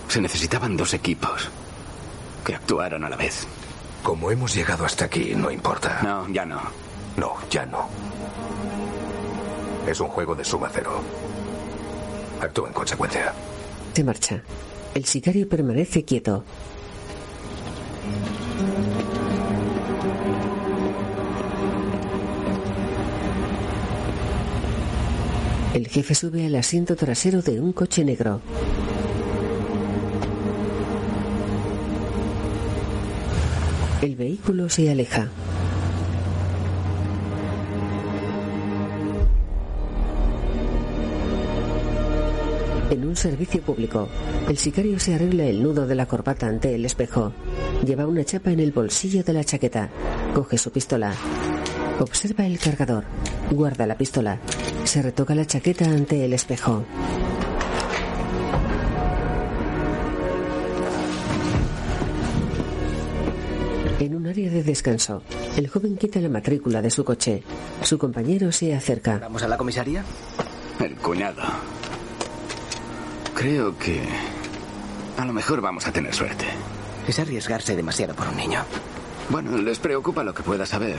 Se necesitaban dos equipos que actuaran a la vez. Como hemos llegado hasta aquí, no importa. No, ya no. No, ya no. Es un juego de suma cero. Actúa en consecuencia. Se marcha. El sicario permanece quieto. El jefe sube al asiento trasero de un coche negro. El vehículo se aleja. Un servicio público, el sicario se arregla el nudo de la corbata ante el espejo. Lleva una chapa en el bolsillo de la chaqueta. Coge su pistola. Observa el cargador. Guarda la pistola. Se retoca la chaqueta ante el espejo. En un área de descanso, el joven quita la matrícula de su coche. Su compañero se acerca. ¿Vamos a la comisaría? El cuñado. Creo que... A lo mejor vamos a tener suerte. Es arriesgarse demasiado por un niño. Bueno, les preocupa lo que pueda saber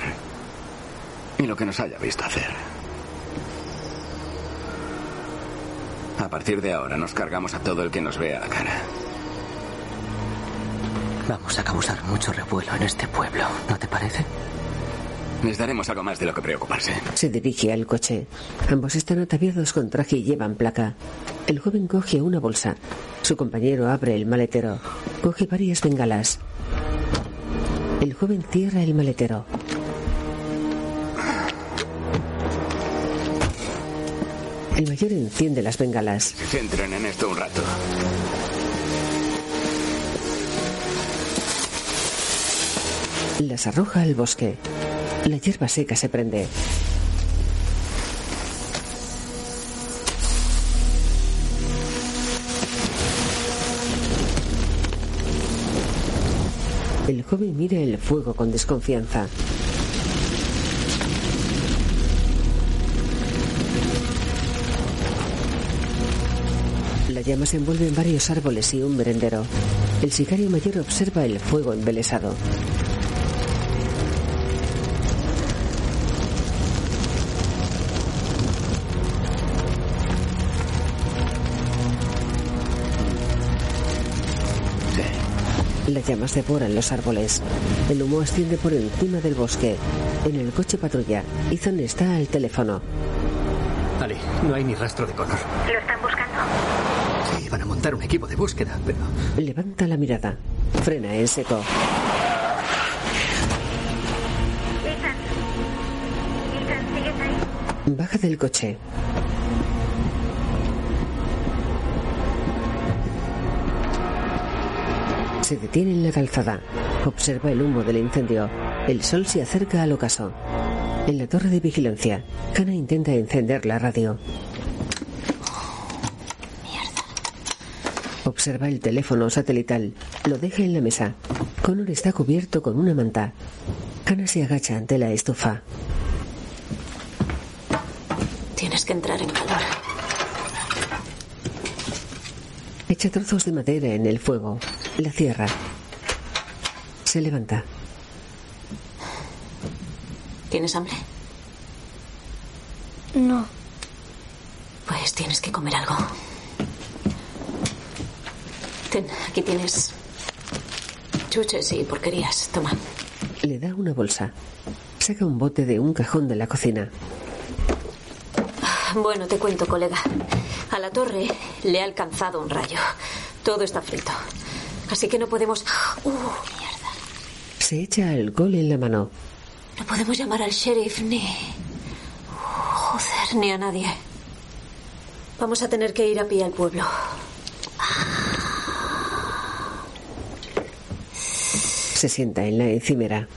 y lo que nos haya visto hacer. A partir de ahora nos cargamos a todo el que nos vea la cara. Vamos a causar mucho revuelo en este pueblo, ¿no te parece? Les daremos algo más de lo que preocuparse. Se dirige al coche. Ambos están ataviados con traje y llevan placa. El joven coge una bolsa. Su compañero abre el maletero. Coge varias bengalas. El joven cierra el maletero. El mayor enciende las bengalas. Se centren en esto un rato. Las arroja al bosque. La hierba seca se prende. El joven mira el fuego con desconfianza. La llama se envuelve en varios árboles y un merendero. El sicario mayor observa el fuego embelesado. Las llamas devoran los árboles. El humo asciende por encima del bosque. En el coche patrulla, Ethan está al teléfono. Ali, no hay ni rastro de Connor. ¿Lo están buscando? Sí, van a montar un equipo de búsqueda, pero... Levanta la mirada. Frena en seco. Ethan. Ethan, ¿sigues ahí? Baja del coche. Se detiene en la calzada. Observa el humo del incendio. El sol se acerca al ocaso. En la torre de vigilancia, Hannah intenta encender la radio. Observa el teléfono satelital. Lo deja en la mesa. Connor está cubierto con una manta. Hannah se agacha ante la estufa. Tienes que entrar en calor. Echa trozos de madera en el fuego. La cierra. Se levanta. ¿Tienes hambre? No. Pues tienes que comer algo. Ten, aquí tienes chuches y porquerías. Toma. Le da una bolsa. Saca un bote de un cajón de la cocina. Bueno, te cuento, colega. A la torre le ha alcanzado un rayo. Todo está frito. Así que no podemos... ¡Uh, mierda! Se echa alcohol en la mano. No podemos llamar al sheriff ni... Joder, ni a nadie. Vamos a tener que ir a pie al pueblo. Se sienta en la encimera.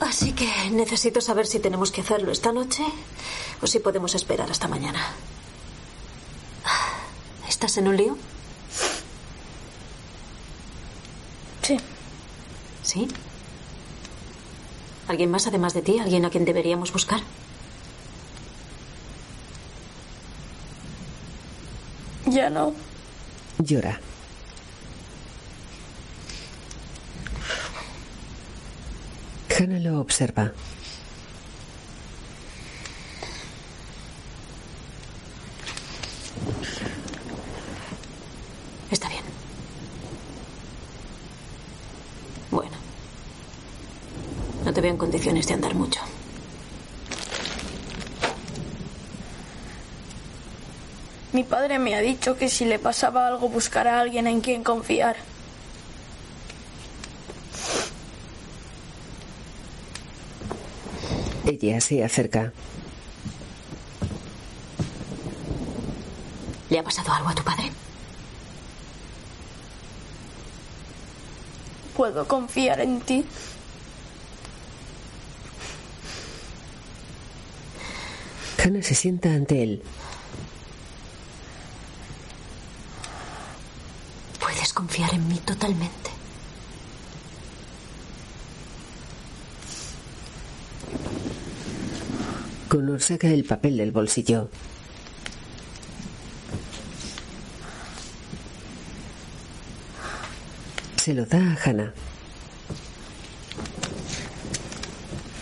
Así que necesito saber si tenemos que hacerlo esta noche o si podemos esperar hasta mañana. ¿Estás en un lío? Sí. ¿Sí? ¿Alguien más además de ti? ¿Alguien a quien deberíamos buscar? Ya no. Llora. Hannah lo observa. Está bien. Bueno. No te veo en condiciones de andar mucho. Mi padre me ha dicho que si le pasaba algo buscara a alguien en quien confiar. Ella se acerca. ¿Le ha pasado algo a tu padre? ¿Puedo confiar en ti? Hannah se sienta ante él. Puedes confiar en mí totalmente. Connor saca el papel del bolsillo. Se lo da a Hannah.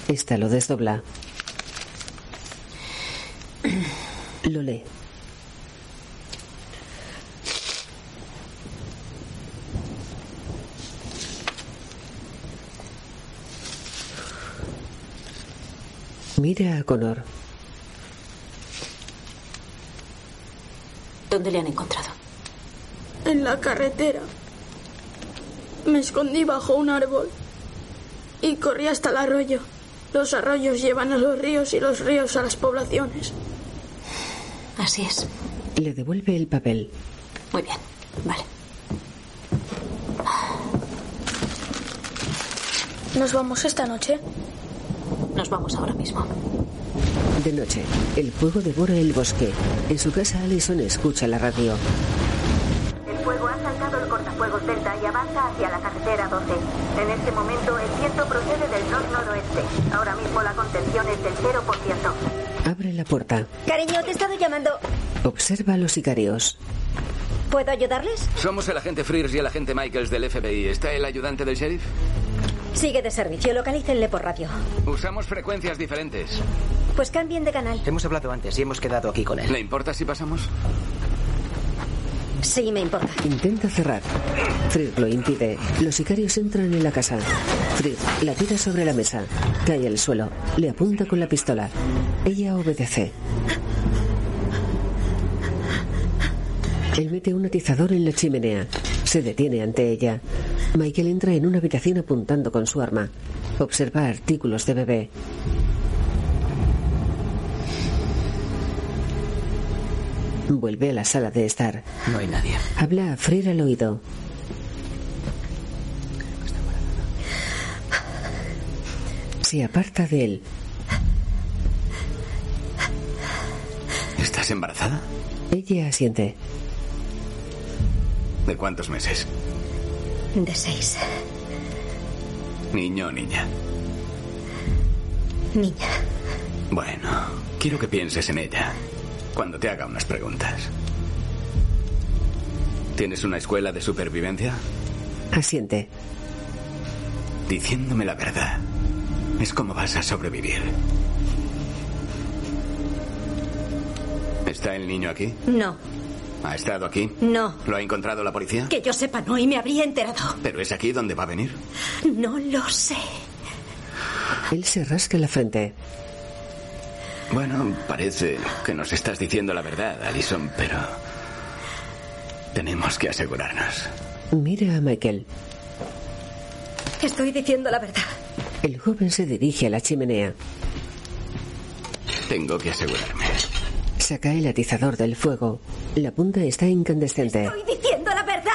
Esta lo desdobla. Lo lee. Mira a Connor. ¿Dónde le han encontrado? En la carretera. Me escondí bajo un árbol y corrí hasta el arroyo. Los arroyos llevan a los ríos y los ríos a las poblaciones. Así es. Le devuelve el papel. Muy bien. Vale. ¿Nos vamos esta noche? Nos vamos ahora mismo. De noche, el fuego devora el bosque. En su casa, Allison escucha la radio. El fuego ha saltado el cortafuegos Delta y avanza hacia la carretera 12. En este momento el viento procede del nor-noroeste. Ahora mismo la contención es del 0%. Abre la puerta. Cariño, te he estado llamando. Observa a los sicarios. ¿Puedo ayudarles? Somos el agente Frears y el agente Michaels del FBI. ¿Está el ayudante del sheriff? Sigue de servicio, localícenle por radio. Usamos frecuencias diferentes. Pues cambien de canal. Hemos hablado antes y hemos quedado aquí con él. ¿Le importa si pasamos? Sí, me importa. Intenta cerrar. Freer lo impide. Los sicarios entran en la casa. Freer la tira sobre la mesa. Cae al suelo. Le apunta con la pistola. Ella obedece. Él mete un atizador en la chimenea. Se detiene ante ella. Michael entra en una habitación apuntando con su arma. Observa artículos de bebé. Vuelve a la sala de estar. No hay nadie. Habla a Freer al oído. Se aparta de él. ¿Estás embarazada? Ella asiente. ¿De cuántos meses? De seis. ¿Niño o niña? Niña. Bueno, quiero que pienses en ella cuando te haga unas preguntas. ¿Tienes una escuela de supervivencia? Asiente. Diciéndome la verdad. Es como vas a sobrevivir. ¿Está el niño aquí? No, ¿Ha estado aquí? no. ¿Lo ha encontrado la policía? Que yo sepa, no, y me habría enterado. ¿Pero es aquí donde va a venir? No lo sé. Él se rasca la frente. Bueno, parece que nos estás diciendo la verdad, Alison, pero... Tenemos que asegurarnos. Mira a Michael. Estoy diciendo la verdad. El joven se dirige a la chimenea. Tengo que asegurarme. Saca el atizador del fuego. La punta está incandescente. Estoy diciendo la verdad.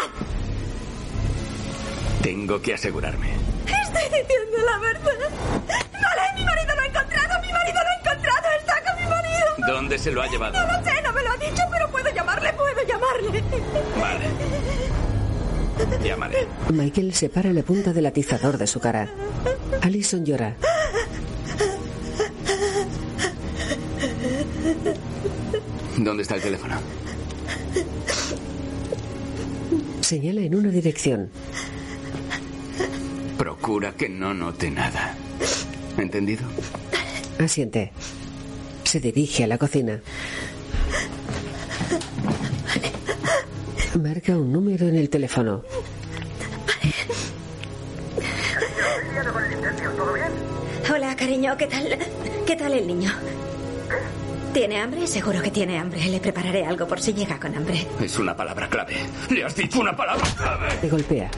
Tengo que asegurarme. Estoy diciendo la verdad. Vale, mi marido lo ha encontrado. Mi marido lo ha encontrado. Está con mi marido. ¿Dónde se lo ha llevado? No lo sé, no me lo ha dicho, pero puedo llamarle, puedo llamarle. Vale. Llamaré. Michael separa la punta del atizador de su cara. Allison llora. ¿Dónde está el teléfono? Señala en una dirección. Procura que no note nada. ¿Entendido? Asiente. Se dirige a la cocina. Marca un número en el teléfono. Hola, cariño, ¿qué tal? ¿Qué tal el niño? ¿Tiene hambre? Seguro que tiene hambre. Le prepararé algo por si llega con hambre. Es una palabra clave. Le has dicho una palabra clave. Te golpea.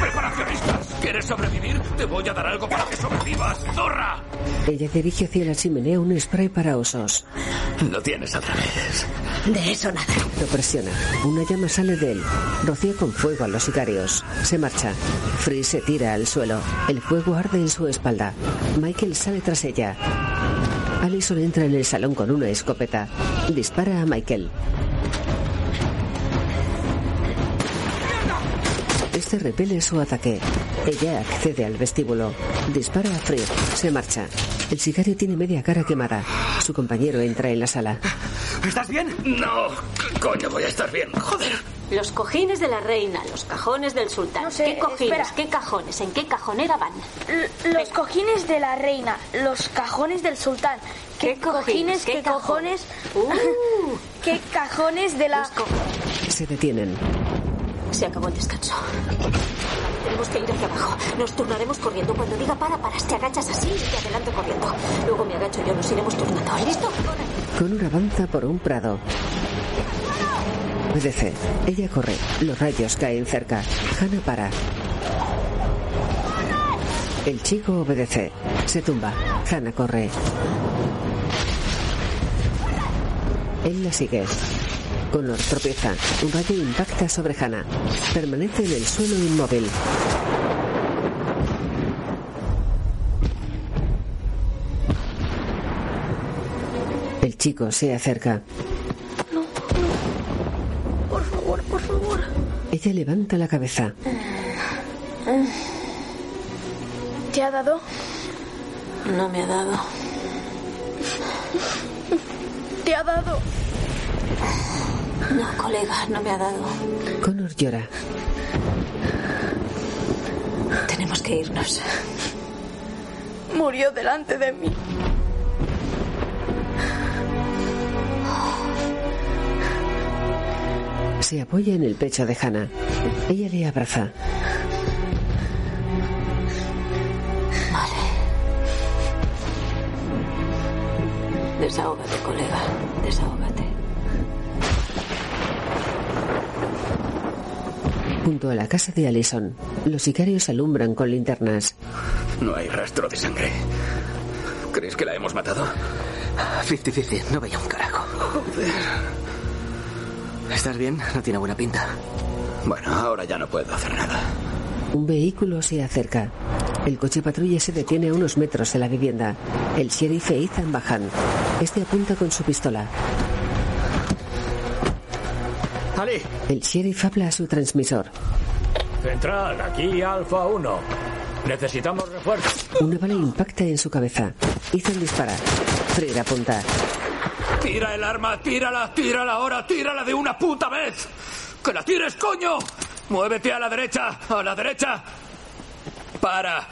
Preparacionistas. ¿Quieres sobrevivir? Te voy a dar algo para que sobrevivas, zorra. Ella dirige hacia la chimenea un spray para osos. Lo tienes al revés. De eso nada. Lo presiona. Una llama sale de él. Rocía con fuego a los sicarios. Se marcha. Free se tira al suelo. El fuego arde en su espalda. Michael sale tras ella. Allison entra en el salón con una escopeta. Dispara a Michael. Este repele su ataque. Ella accede al vestíbulo. Dispara a Free. Se marcha. El sicario tiene media cara quemada. Su compañero entra en la sala. ¿Estás bien? No. ¿Qué coño voy a estar bien? Joder. Los cojines de la reina, los cajones del sultán. No sé, ¿Qué cojines? espera. ¿Qué cajones? ¿En qué cajonera van? L- los cojines de la reina, los cajones del sultán. ¿Qué, cojines? ¿Qué, cajones? Uh. ¿Qué cajones de la... Se detienen. Se acabó el descanso. Tenemos que ir hacia abajo. Nos turnaremos corriendo. Cuando diga para, paras, te agachas así y te adelanto corriendo. Luego me agacho yo, nos iremos turnando. ¿Listo? Connor avanza por un prado. Obedece. Ella corre. Los rayos caen cerca. Hannah para. El chico obedece. Se tumba. Hannah corre. Él la sigue. Connor tropieza. Un rayo impacta sobre Hannah. Permanece en el suelo inmóvil. El chico se acerca. Por favor, por favor. Ella levanta la cabeza. ¿Te ha dado? No me ha dado. ¿Te ha dado? No, colega, no me ha dado. Connor llora. Tenemos que irnos. Murió delante de mí. Se apoya en el pecho de Hannah. Ella le abraza. Desahógate, colega. Junto a la casa de Allison, los sicarios alumbran con linternas. No hay rastro de sangre. ¿Crees que la hemos matado? 50-50, no veía un carajo. ¿Estás bien? No tiene buena pinta. Bueno, ahora ya no puedo hacer nada. Un vehículo se acerca. El coche patrulla se detiene a unos metros de la vivienda. El sheriff e Ethan bajan. Este apunta con su pistola. Ali, El sheriff habla a su transmisor. central, aquí Alfa 1. Necesitamos refuerzos. Una bala impacta en su cabeza. Ethan dispara. Fred apunta. ¡Tira el arma! ¡Tírala! ¡Tírala ahora! ¡Tírala de una puta vez! ¡Que la tires, coño! ¡Muévete a la derecha! ¡A la derecha! ¡Para!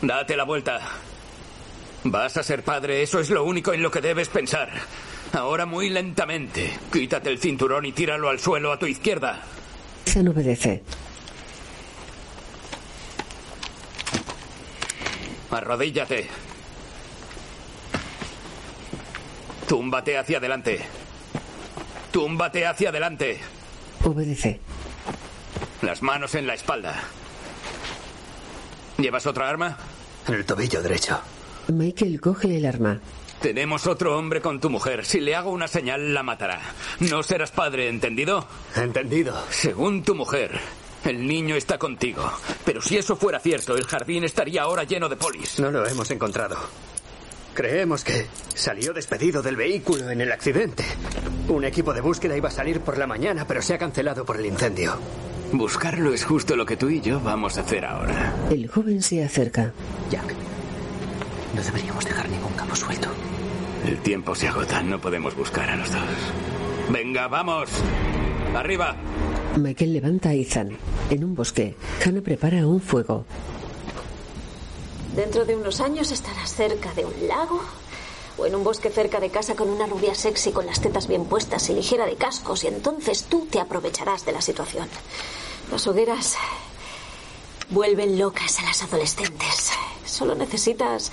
Date la vuelta. Vas a ser padre, eso es lo único en lo que debes pensar. Ahora muy lentamente. Quítate el cinturón y tíralo al suelo a tu izquierda. Ethan obedece. Arrodíllate. Túmbate hacia adelante. Túmbate hacia adelante. Obedece. Las manos en la espalda. ¿Llevas otra arma? En el tobillo derecho. Michael coge el arma. Tenemos otro hombre con tu mujer. Si le hago una señal, la matará. No serás padre, ¿entendido? Entendido. Según tu mujer, el niño está contigo. Pero si eso fuera cierto, el jardín estaría ahora lleno de polis. No lo hemos encontrado. Creemos que salió despedido del vehículo en el accidente. Un equipo de búsqueda iba a salir por la mañana, pero se ha cancelado por el incendio. Buscarlo es justo lo que tú y yo vamos a hacer ahora. El joven se acerca. Jack, no deberíamos dejar ningún campo suelto. El tiempo se agota, no podemos buscar a los dos. Venga, vamos. Arriba. Michael levanta a Ethan. En un bosque, Hannah prepara un fuego. Dentro de unos años estarás cerca de un lago o en un bosque cerca de casa con una rubia sexy con las tetas bien puestas y ligera de cascos y entonces tú te aprovecharás de la situación. Las hogueras vuelven locas a las adolescentes. Solo necesitas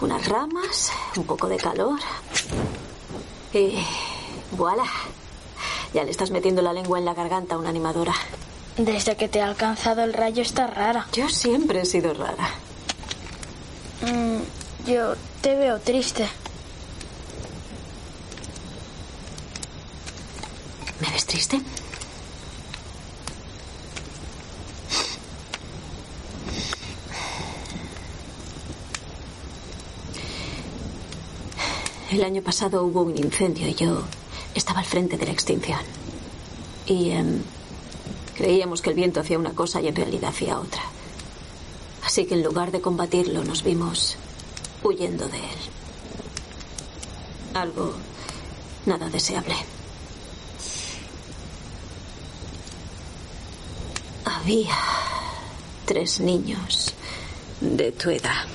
unas ramas, un poco de calor Y voilà. Ya le estás metiendo la lengua en la garganta a una animadora. Desde que te ha alcanzado el rayo está rara. Yo siempre he sido rara. Mm, yo te veo triste. ¿Me ves triste? El año pasado hubo un incendio y yo estaba al frente de la extinción. Y em, creíamos que el viento hacía una cosa y en realidad hacía otra. Así que en lugar de combatirlo nos vimos huyendo de él. Algo nada deseable. Había tres niños de tu edad.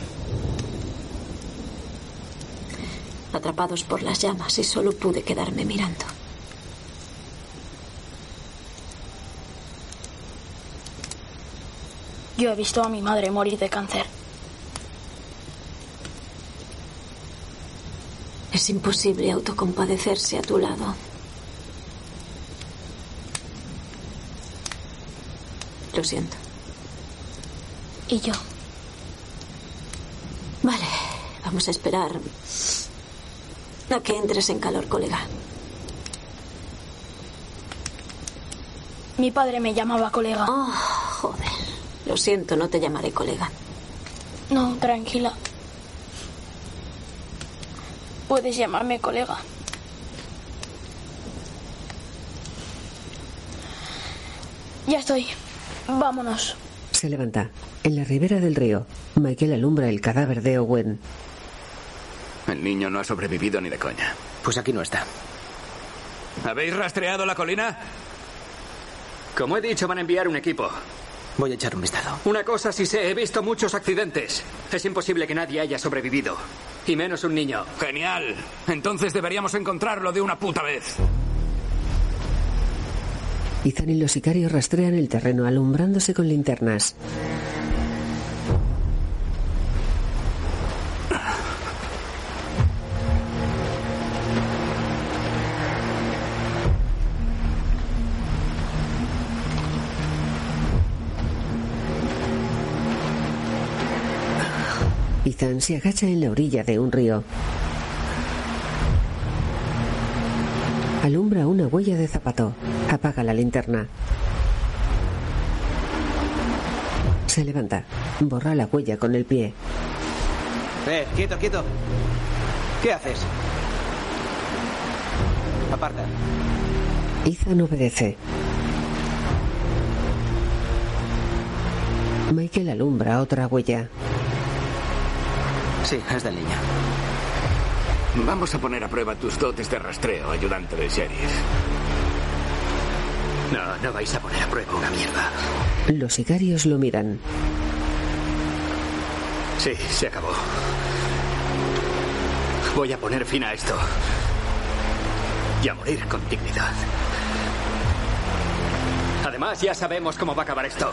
Atrapados por las llamas y solo pude quedarme mirando. Yo he visto a mi madre morir de cáncer. Es imposible autocompadecerse a tu lado. Lo siento. ¿Y yo? Vale, vamos a esperar a que entres en calor, colega. Mi padre me llamaba colega. Oh, joder. Lo siento, no te llamaré colega. No, tranquila. Puedes llamarme colega. Ya estoy. Vámonos. Se levanta. En la ribera del río, Michael alumbra el cadáver de Owen. El niño no ha sobrevivido ni de coña. Pues aquí no está. ¿Habéis rastreado la colina? Como he dicho, van a enviar un equipo. Voy a echar un vistazo. Una cosa sí sé, he visto muchos accidentes. Es imposible que nadie haya sobrevivido. Y menos un niño. Genial. Entonces deberíamos encontrarlo de una puta vez. Ethan y los sicarios rastrean el terreno alumbrándose con linternas. Se agacha en la orilla de un río. Alumbra una huella de zapato. Apaga la linterna. Se levanta. Borra la huella con el pie. Eh, quieto, quieto. ¿Qué haces? Aparta. Ethan obedece. Michael alumbra otra huella. Sí, es del niño. Vamos a poner a prueba tus dotes de rastreo, ayudante del sheriff. No, no vais a poner a prueba una mierda. Los sicarios lo miran. Sí, se acabó. Voy a poner fin a esto. Y a morir con dignidad. Además, ya sabemos cómo va a acabar esto.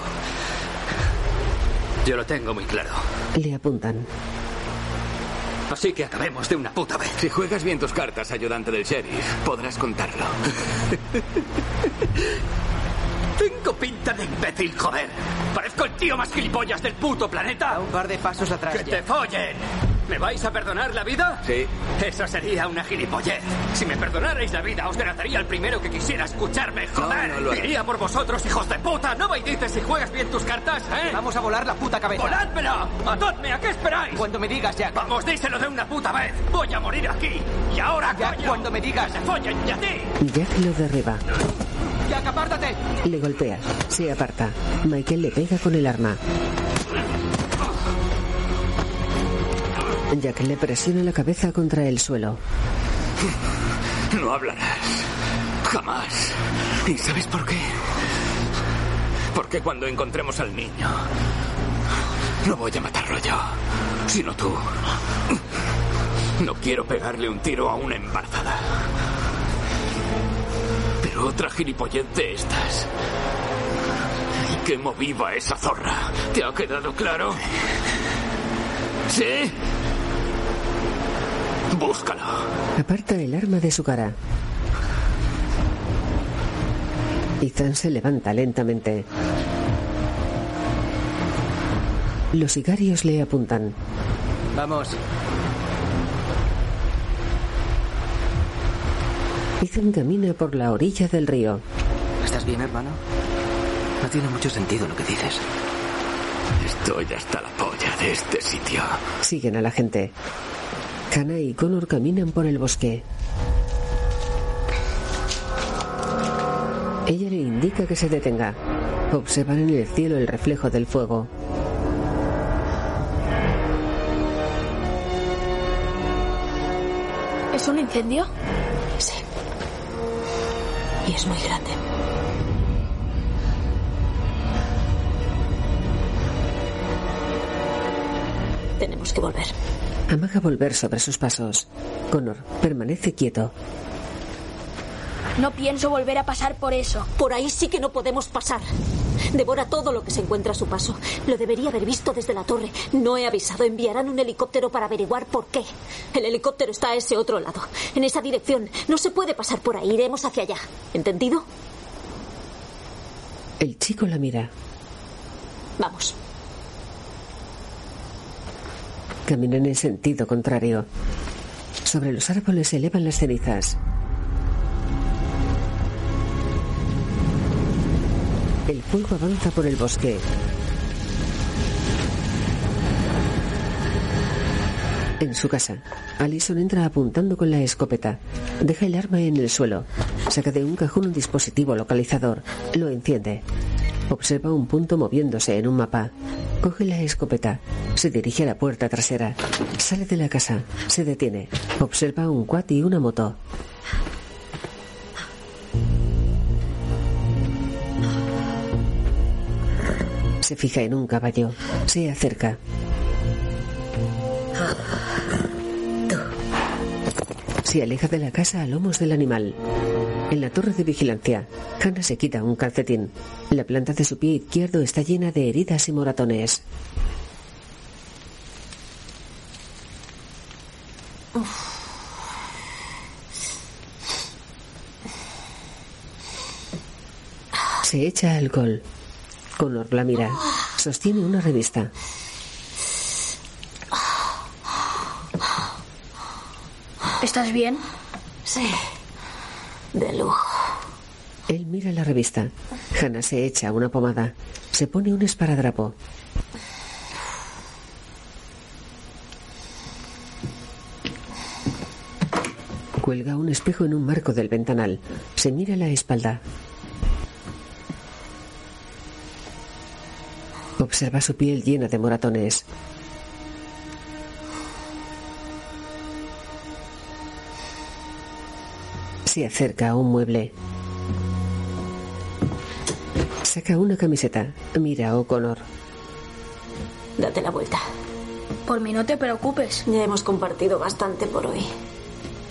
Yo lo tengo muy claro. Le apuntan. Así que acabemos de una puta vez. Si juegas bien tus cartas, ayudante del sheriff, podrás contarlo. Tengo pinta de imbécil, joder. Parezco el tío más gilipollas del puto planeta. A un par de pasos atrás. ¡Que ya. te follen! ¿Me vais a perdonar la vida? Sí. Eso sería una gilipollez. Si me perdonarais la vida, os delataría al primero que quisiera escucharme, joder. No, no lo haré. Iría por vosotros, hijos de puta. No me dices si juegas bien tus cartas, ¿eh? Vamos a volar la puta cabeza. ¡Voládmela! ¡Atadme! ¿A qué esperáis? Cuando me digas, Jack. Vamos, díselo de una puta vez. Voy a morir aquí. Y ahora, Jack, coño, cuando me digas. se follen y a ti. Jack lo derriba. Jack, apártate. Le golpea. Se aparta. Michael le pega con el arma. Jack le presiona la cabeza contra el suelo. No hablarás. Jamás. ¿Y sabes por qué? Porque cuando encontremos al niño, no voy a matarlo yo, sino tú. No quiero pegarle un tiro a una embarazada. Pero otra gilipollez de estas. Y quemo viva esa zorra. ¿Te ha quedado claro? ¿Sí? Búscalo. Aparta el arma de su cara. Ethan se levanta lentamente. Los sicarios le apuntan. Vamos. Ethan camina por la orilla del río. ¿Estás bien, hermano? No tiene mucho sentido lo que dices. Estoy hasta la polla de este sitio. Siguen a la gente. Hannah y Connor caminan por el bosque. Ella le indica que se detenga. Observan en el cielo el reflejo del fuego. ¿Es un incendio? Sí. Y es muy grande. Tenemos que volver. Amaga volver sobre sus pasos. Connor permanece quieto. No pienso volver a pasar por eso. Por ahí sí que no podemos pasar. Devora todo lo que se encuentra a su paso. Lo debería haber visto desde la torre. No he avisado. Enviarán un helicóptero para averiguar por qué. El helicóptero está a ese otro lado. En esa dirección. No se puede pasar por ahí. Iremos hacia allá. ¿Entendido? El chico la mira. Vamos. Caminan en sentido contrario. Sobre los árboles se elevan las cenizas. El fuego avanza por el bosque. En su casa, Allison entra apuntando con la escopeta. Deja el arma en el suelo. Saca de un cajón un dispositivo localizador. Lo enciende. Observa un punto moviéndose en un mapa. Coge la escopeta. Se dirige a la puerta trasera. Sale de la casa. Se detiene. Observa un quad y una moto. Se fija en un caballo. Se acerca. Se aleja de la casa a lomos del animal. En la torre de vigilancia, Hannah se quita un calcetín. La planta de su pie izquierdo está llena de heridas y moratones. Se echa alcohol. Connor la mira. Sostiene una revista. ¿Estás bien? Sí. De lujo. Él mira la revista. Hannah se echa una pomada. Se pone un esparadrapo. Cuelga un espejo en un marco del ventanal. Se mira la espalda. Observa su piel llena de moratones. Se acerca a un mueble. Saca una camiseta. Mira a O'Connor. Date la vuelta. Por mí no te preocupes. Ya hemos compartido bastante por hoy.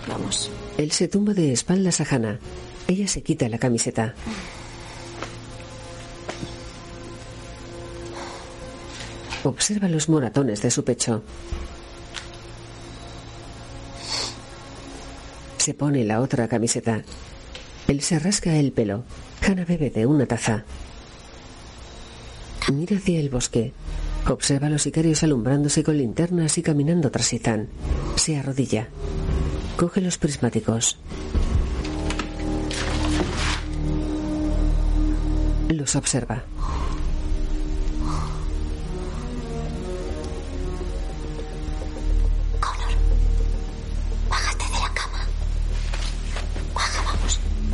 Vamos. Él se tumba de espaldas a Hannah. Ella se quita la camiseta. Observa los moratones de su pecho. Se pone la otra camiseta. Él se rasca el pelo. Hannah bebe de una taza. Mira hacia el bosque. Observa a los sicarios alumbrándose con linternas y caminando tras Ethan. Se arrodilla. Coge los prismáticos. Los observa.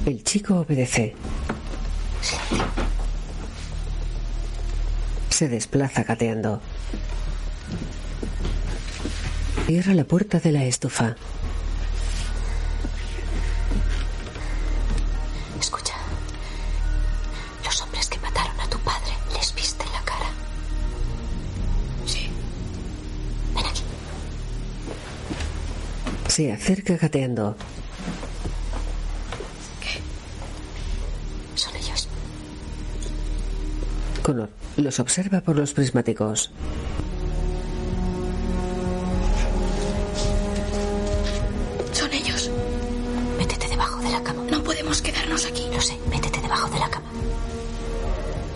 El chico obedece. Se desplaza gateando. Cierra la puerta de la estufa. Escucha. Los hombres que mataron a tu padre, ¿les viste la cara? Sí. Ven aquí. Se acerca gateando. Los observa por los prismáticos. Son ellos. Métete debajo de la cama. No podemos quedarnos aquí. Lo sé, métete debajo de la cama.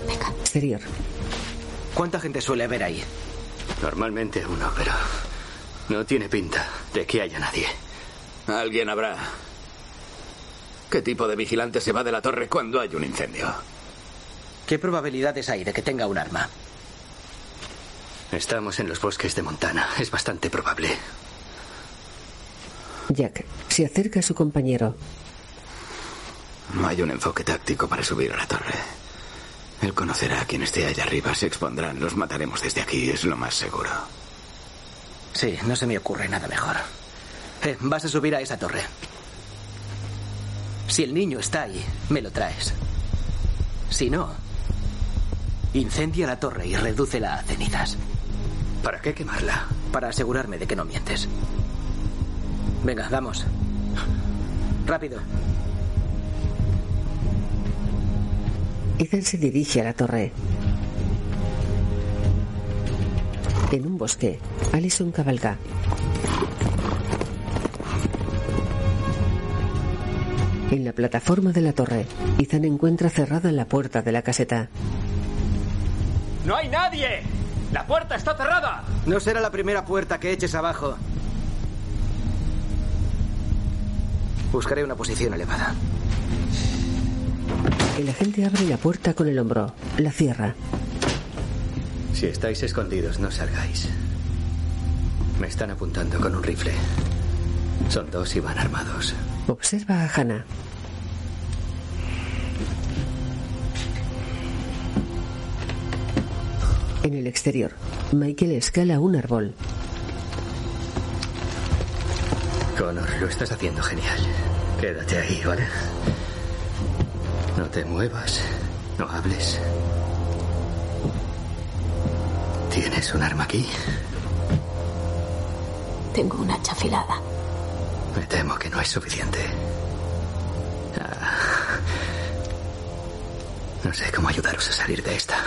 Venga. Exterior. ¿Cuánta gente suele haber ahí? Normalmente uno, pero no tiene pinta de que haya nadie. Alguien habrá. ¿Qué tipo de vigilante se va de la torre cuando hay un incendio? ¿Qué probabilidades hay de que tenga un arma? Estamos en los bosques de Montana. Es bastante probable. Jack se acerca a su compañero. No hay un enfoque táctico para subir a la torre. Él conocerá a quien esté allá arriba, se expondrán, los mataremos desde aquí, es lo más seguro. Sí, no se me ocurre nada mejor. Eh, vas a subir a esa torre. Si el niño está ahí, me lo traes. Si no, incendia la torre y redúcela a cenizas. ¿Para qué quemarla? Para asegurarme de que no mientes. Venga, vamos. Rápido. Ethan se dirige a la torre. En un bosque, Allison cabalga. En la plataforma de la torre, Ethan encuentra cerrada la puerta de la caseta. ¡No hay nadie! ¡La puerta está cerrada! No será la primera puerta que eches abajo. Buscaré una posición elevada. El agente abre la puerta con el hombro. La cierra. Si estáis escondidos, no salgáis. Me están apuntando con un rifle. Son dos y van armados. Observa a Hannah. En el exterior, Michael escala un árbol. Connor, lo estás haciendo genial. Quédate ahí, ¿vale? No te muevas. No hables. ¿Tienes un arma aquí? Tengo una hacha afilada. Me temo que no es suficiente. Ah. No sé cómo ayudaros a salir de esta.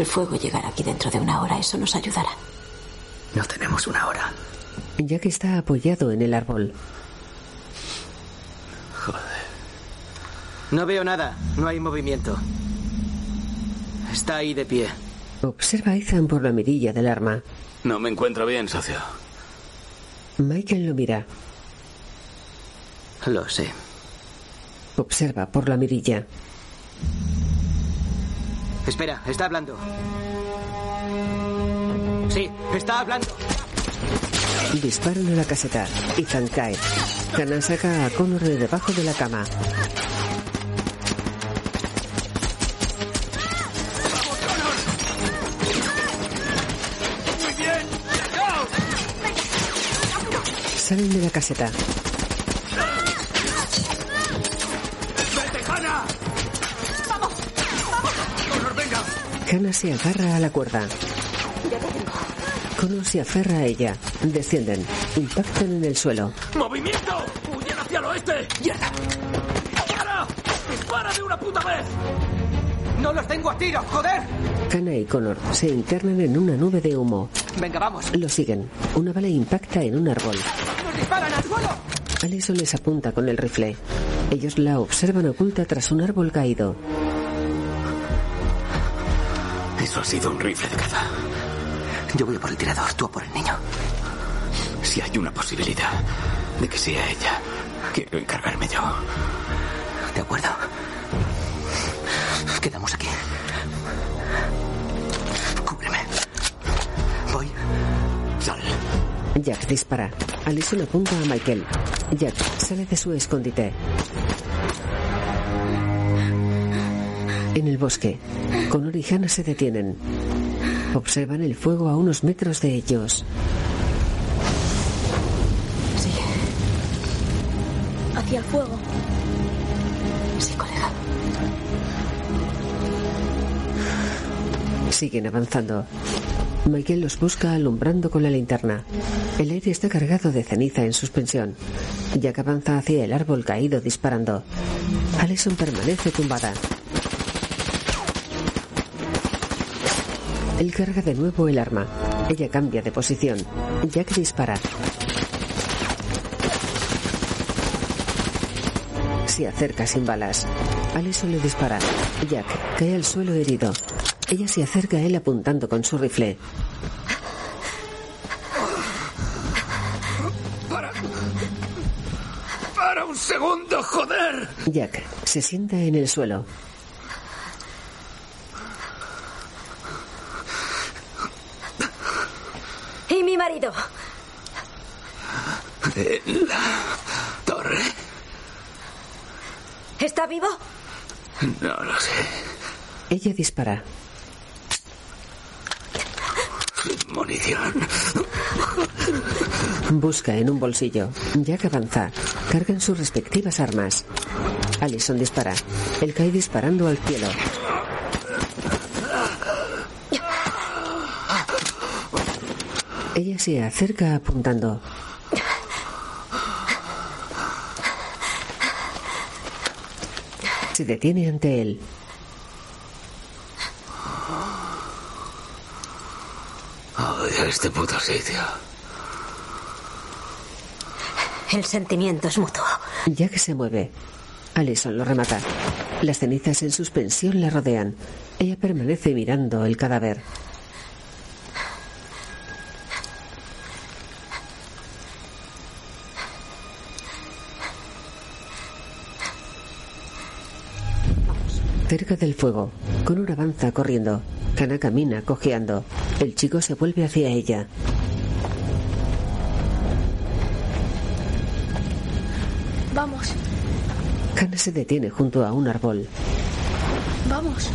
El fuego llegará aquí dentro de una hora. Eso nos ayudará. No tenemos una hora. Jack está apoyado en el árbol. Joder. No veo nada. No hay movimiento. Está ahí de pie. Observa a Ethan por la mirilla del arma. No me encuentro bien, socio. Michael lo mira. Lo sé. Observa por la mirilla. Espera, está hablando. Sí, está hablando. Disparan a la caseta. Ethan cae. Hannah saca a Connor de debajo de la cama. Salen de la caseta. Hannah se agarra a la cuerda. Connor se aferra a ella. Descienden. Impactan en el suelo. ¡Movimiento! ¡Huyen hacia el oeste! ¡Mierda! ¡Dispara! ¡Dispara de una puta vez! ¡No los tengo a tiro! ¡Joder! Hannah y Connor se internan en una nube de humo. Venga, vamos. Lo siguen. Una bala impacta en un árbol. ¡Nos disparan al suelo! Allison les apunta con el rifle. Ellos la observan oculta tras un árbol caído. Ha sido un rifle de caza. Yo voy a por el tirador, tú a por el niño. Si hay una posibilidad de que sea ella, quiero encargarme yo. De acuerdo. Quedamos aquí. Cúbreme. Voy. Sal. Jack dispara. Allison apunta a Michael. Jack sale de su escondite. En el bosque, Connor y Hannah se detienen. Observan el fuego a unos metros de ellos. Sigue. Hacia el fuego. Sí, colega. Siguen avanzando. Michael los busca alumbrando con la linterna. El aire está cargado de ceniza en suspensión. Jack avanza hacia el árbol caído disparando. Allison permanece tumbada. Él carga de nuevo el arma. Ella cambia de posición. Jack dispara. se acerca sin balas. Alison le dispara. Jack cae al suelo herido. Ella se acerca a él apuntando con su rifle. ¡Para! ¡Para un segundo, joder! Jack se sienta en el suelo. Mi marido? La torre. ¿Está vivo? No lo sé. Ella dispara. Munición. Busca en un bolsillo. Jack avanza. Cargan sus respectivas armas. Allison dispara. Él cae disparando al cielo. Ella se acerca apuntando. Se detiene ante él. Odio este puto sitio. El sentimiento es mutuo. Jack se mueve. Allison lo remata. Las cenizas en suspensión la rodean. Ella permanece mirando el cadáver. Cerca del fuego, Connor avanza corriendo. Hannah camina cojeando. El chico se vuelve hacia ella. Vamos, Hannah se detiene junto a un árbol. vamos.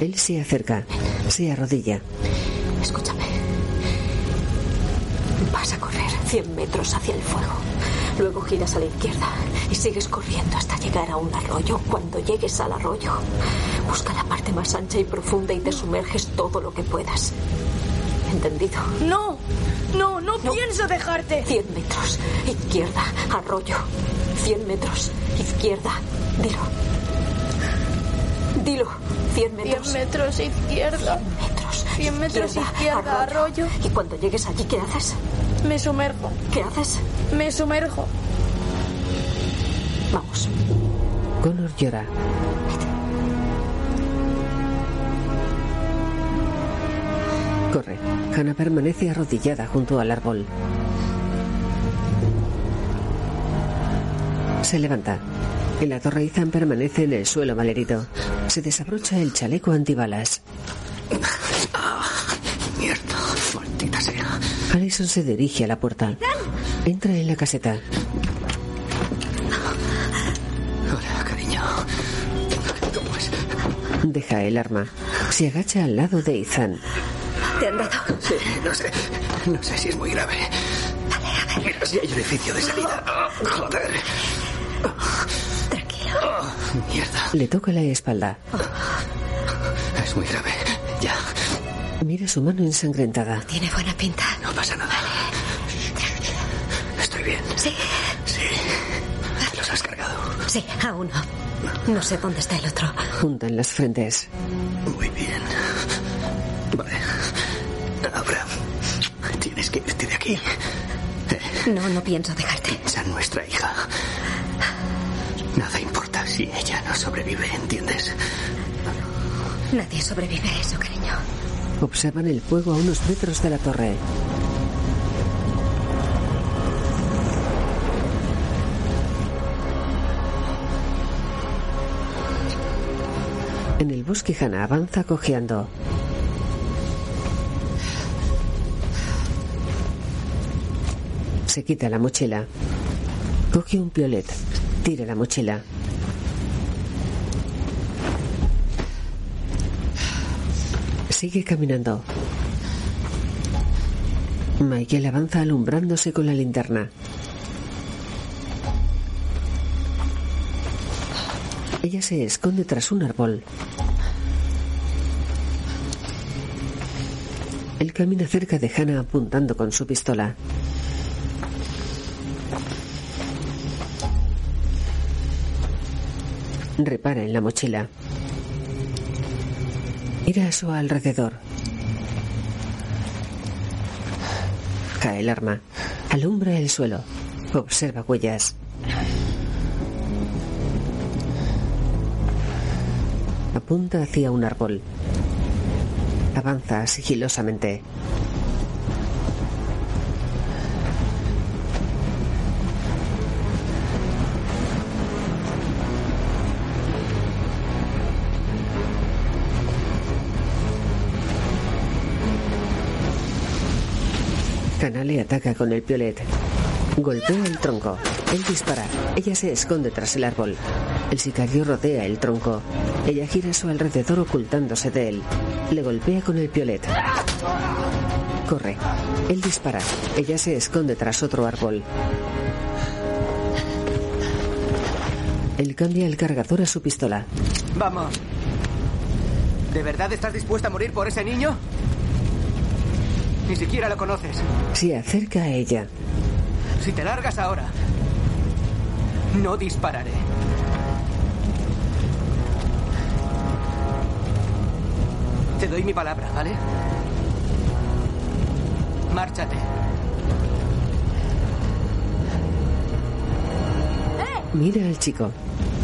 Él se acerca. Se arrodilla. Escúchame. 100 metros hacia el fuego. Luego giras a la izquierda y sigues corriendo hasta llegar a un arroyo. Cuando llegues al arroyo, busca la parte más ancha y profunda y te sumerges todo lo que puedas. ¿Entendido? No, no, no, pienso dejarte. 100 metros, izquierda, arroyo. 100 metros, izquierda. Dilo. Dilo. 100 metros. 100 metros izquierda. 100 metros. 100 metros izquierda, arroyo. Y cuando llegues allí, ¿qué haces? Me sumerjo. ¿Qué haces? Me sumerjo. Vamos. Connor llora. Corre. Hannah permanece arrodillada junto al árbol. Se levanta. En la torre Ethan permanece en el suelo malherido. Se desabrocha el chaleco antibalas. Sea. Allison se dirige a la puerta. Entra en la caseta. Hola, cariño. ¿Cómo es? Deja el arma. Se agacha al lado de Ethan. ¿Te han dado? Sí, no sé. No sé si es muy grave. Mira, si hay orificio de salida. Oh, joder. Tranquilo. Oh, mierda. Le toca la espalda. Es muy grave. Mira su mano ensangrentada. Tiene buena pinta. No pasa nada. Estoy bien. Sí. Sí. ¿Te los has cargado? Sí, a uno. No sé dónde está el otro. Juntan las frentes. Muy bien. Vale. Ahora, tienes que irte de aquí. No, no pienso dejarte. Piensa en nuestra hija. Nada importa si ella no sobrevive, ¿entiendes? Nadie sobrevive a eso, cariño. Observan el fuego a unos metros de la torre. En el bosque Hannah avanza cojeando. Se quita la mochila. Coge un piolet. Tira la mochila. Sigue caminando. Michael avanza alumbrándose con la linterna. Ella se esconde tras un árbol. Él camina cerca de Hannah apuntando con su pistola. Repara en la mochila. Mira a su alrededor. Baja el arma. Alumbra el suelo. Observa huellas. Apunta hacia un árbol. Avanza sigilosamente. Ataca con el piolet. Golpea el tronco. Él dispara. Ella se esconde tras el árbol. El sicario rodea el tronco. Ella gira a su alrededor ocultándose de él. Le golpea con el piolet. Corre. Él dispara. Ella se esconde tras otro árbol. Él cambia el cargador a su pistola. Vamos. ¿De verdad estás dispuesta a morir por ese niño? Ni siquiera lo conoces. Se acerca a ella. Si te largas ahora, no dispararé. Te doy mi palabra, ¿vale? Márchate. Mira al chico.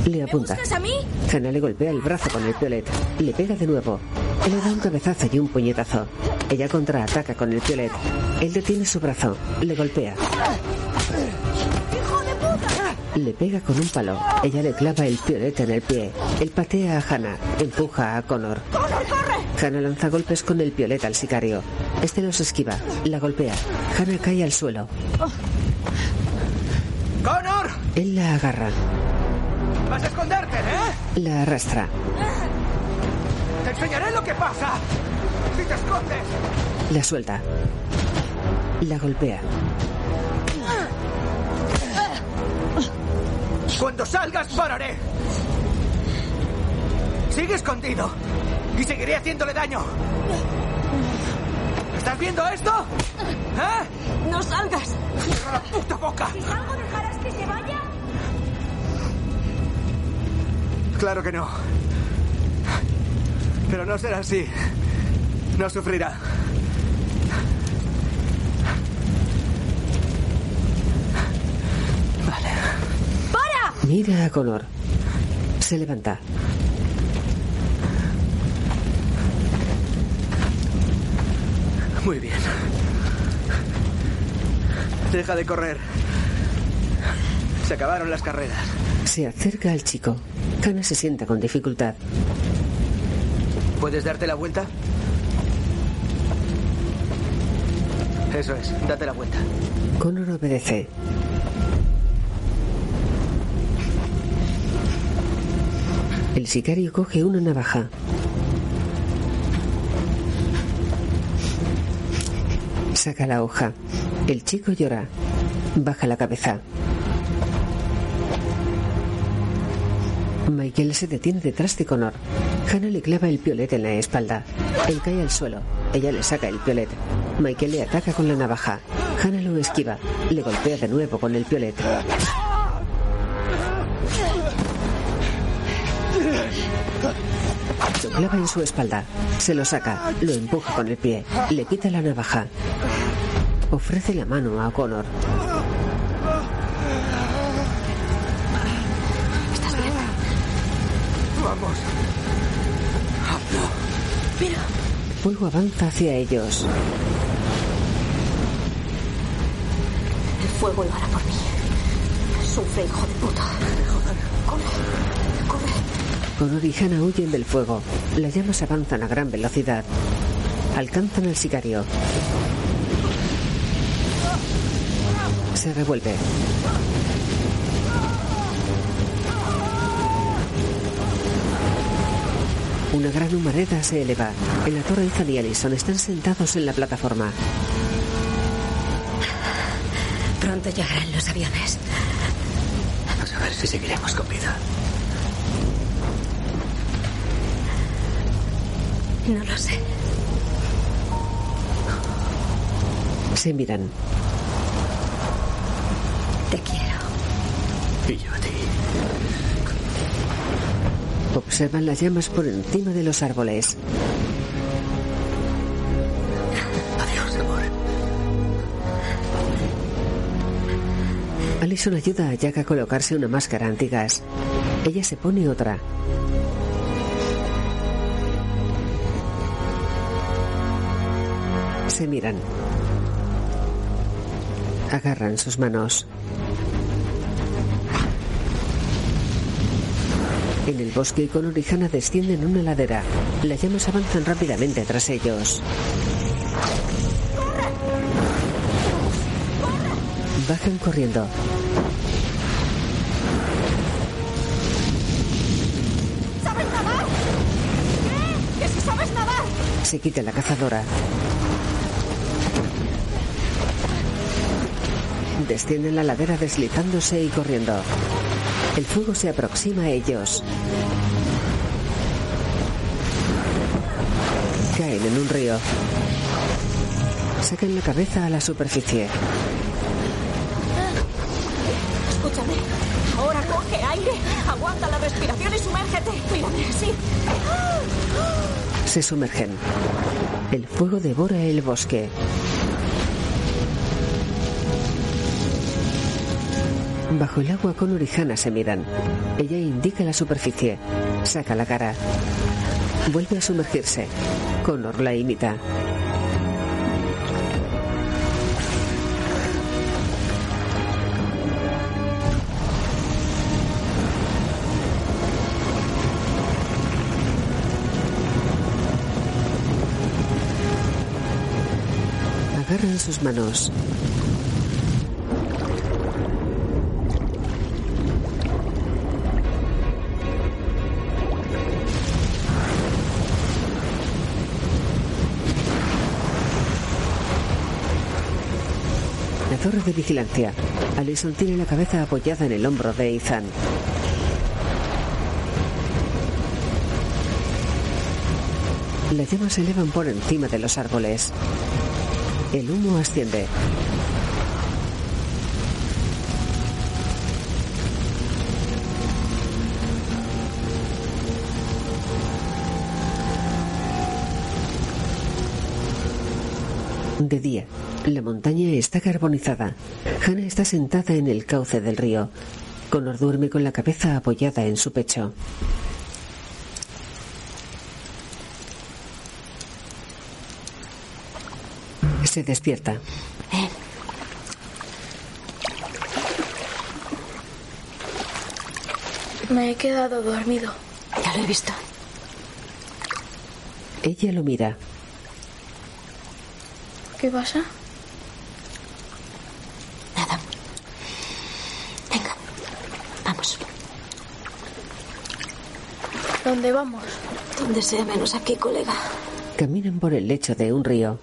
Le apunta. buscas a mí? Hannah le golpea el brazo con el piolet. Le pega de nuevo. Le da un cabezazo y un puñetazo. Ella contraataca con el piolet. Él detiene su brazo. Le golpea. ¡Hijo de puta! Le pega con un palo. Ella le clava el piolet en el pie. Él patea a Hannah. Empuja a Connor. ¡Connor, corre! Hannah lanza golpes con el piolet al sicario. Este los esquiva. La golpea. Hannah cae al suelo. ¡Connor! Él la agarra. ¡Vas a esconderte, eh! La arrastra. ¡Te enseñaré lo que pasa! ¡Si te escondes! La suelta. La golpea. Cuando salgas, pararé. Sigue escondido. Y seguiré haciéndole daño. ¿Estás viendo esto? ¿Eh? ¡No salgas! ¡Cierra la puta boca! Si salgo, ¿dejarás que se vaya? Claro que no. Pero no será así. No sufrirá. Vale. ¡Para! Mira a Connor. Se levanta. Muy bien. Deja de correr. Se acabaron las carreras. Se acerca al chico. Hannah se sienta con dificultad. ¿Puedes darte la vuelta? Eso es, date la vuelta. Connor obedece. El sicario coge una navaja. Saca la hoja. El chico llora. Baja la cabeza. Michael se detiene detrás de Connor. Hannah le clava el piolet en la espalda. Él cae al suelo. Ella le saca el piolet. Michael le ataca con la navaja. Hannah lo esquiva. Le golpea de nuevo con el piolet. Lo clava en su espalda. Se lo saca. Lo empuja con el pie. Le quita la navaja. Ofrece la mano a Connor. ¿Estás bien? Vamos. Mira. Fuego avanza hacia ellos. El fuego lo hará por mí. Sufre, hijo de puta. Corre, corre. Connor y Hannah huyen del fuego. Las llamas avanzan a gran velocidad. Alcanzan al sicario. Se revuelve. Una gran humareda se eleva. En la torre y Allison están sentados en la plataforma. Pronto llegarán los aviones. A saber si seguiremos con vida. No lo sé. Se miran. Te quiero. Y yo a ti. Observan las llamas por encima de los árboles. Allison ayuda a Jack a colocarse una máscara antigas. Ella se pone otra. Se miran. Agarran sus manos. En el bosque, con y Hannah descienden una ladera. Las llamas avanzan rápidamente tras ellos. Bajan corriendo. ¿Sabes nadar? ¿Qué? ¿Que si sabes nadar? Se quita la cazadora. Descienden la ladera deslizándose y corriendo. El fuego se aproxima a ellos. Caen en un río. Sacan la cabeza a la superficie. Coge aire, aguanta la respiración y sumérgete. Mírame, sí. Se sumergen. El fuego devora el bosque. Bajo el agua, Connor y Hannah se miran. Ella indica la superficie. Saca la cara. Vuelve a sumergirse. Connor la imita. Agarran sus manos. La torre de vigilancia. Alison tiene la cabeza apoyada en el hombro de Ethan. Las llamas se elevan por encima de los árboles. El humo asciende. De día, la montaña está carbonizada. Hannah está sentada en el cauce del río. Connor duerme con la cabeza apoyada en su pecho. Se despierta. Me he quedado dormido. Ya lo he visto. Ella lo mira. ¿Qué pasa? Nada. Venga, vamos. ¿Dónde vamos? Donde sea menos aquí, colega. Caminan por el lecho de un río.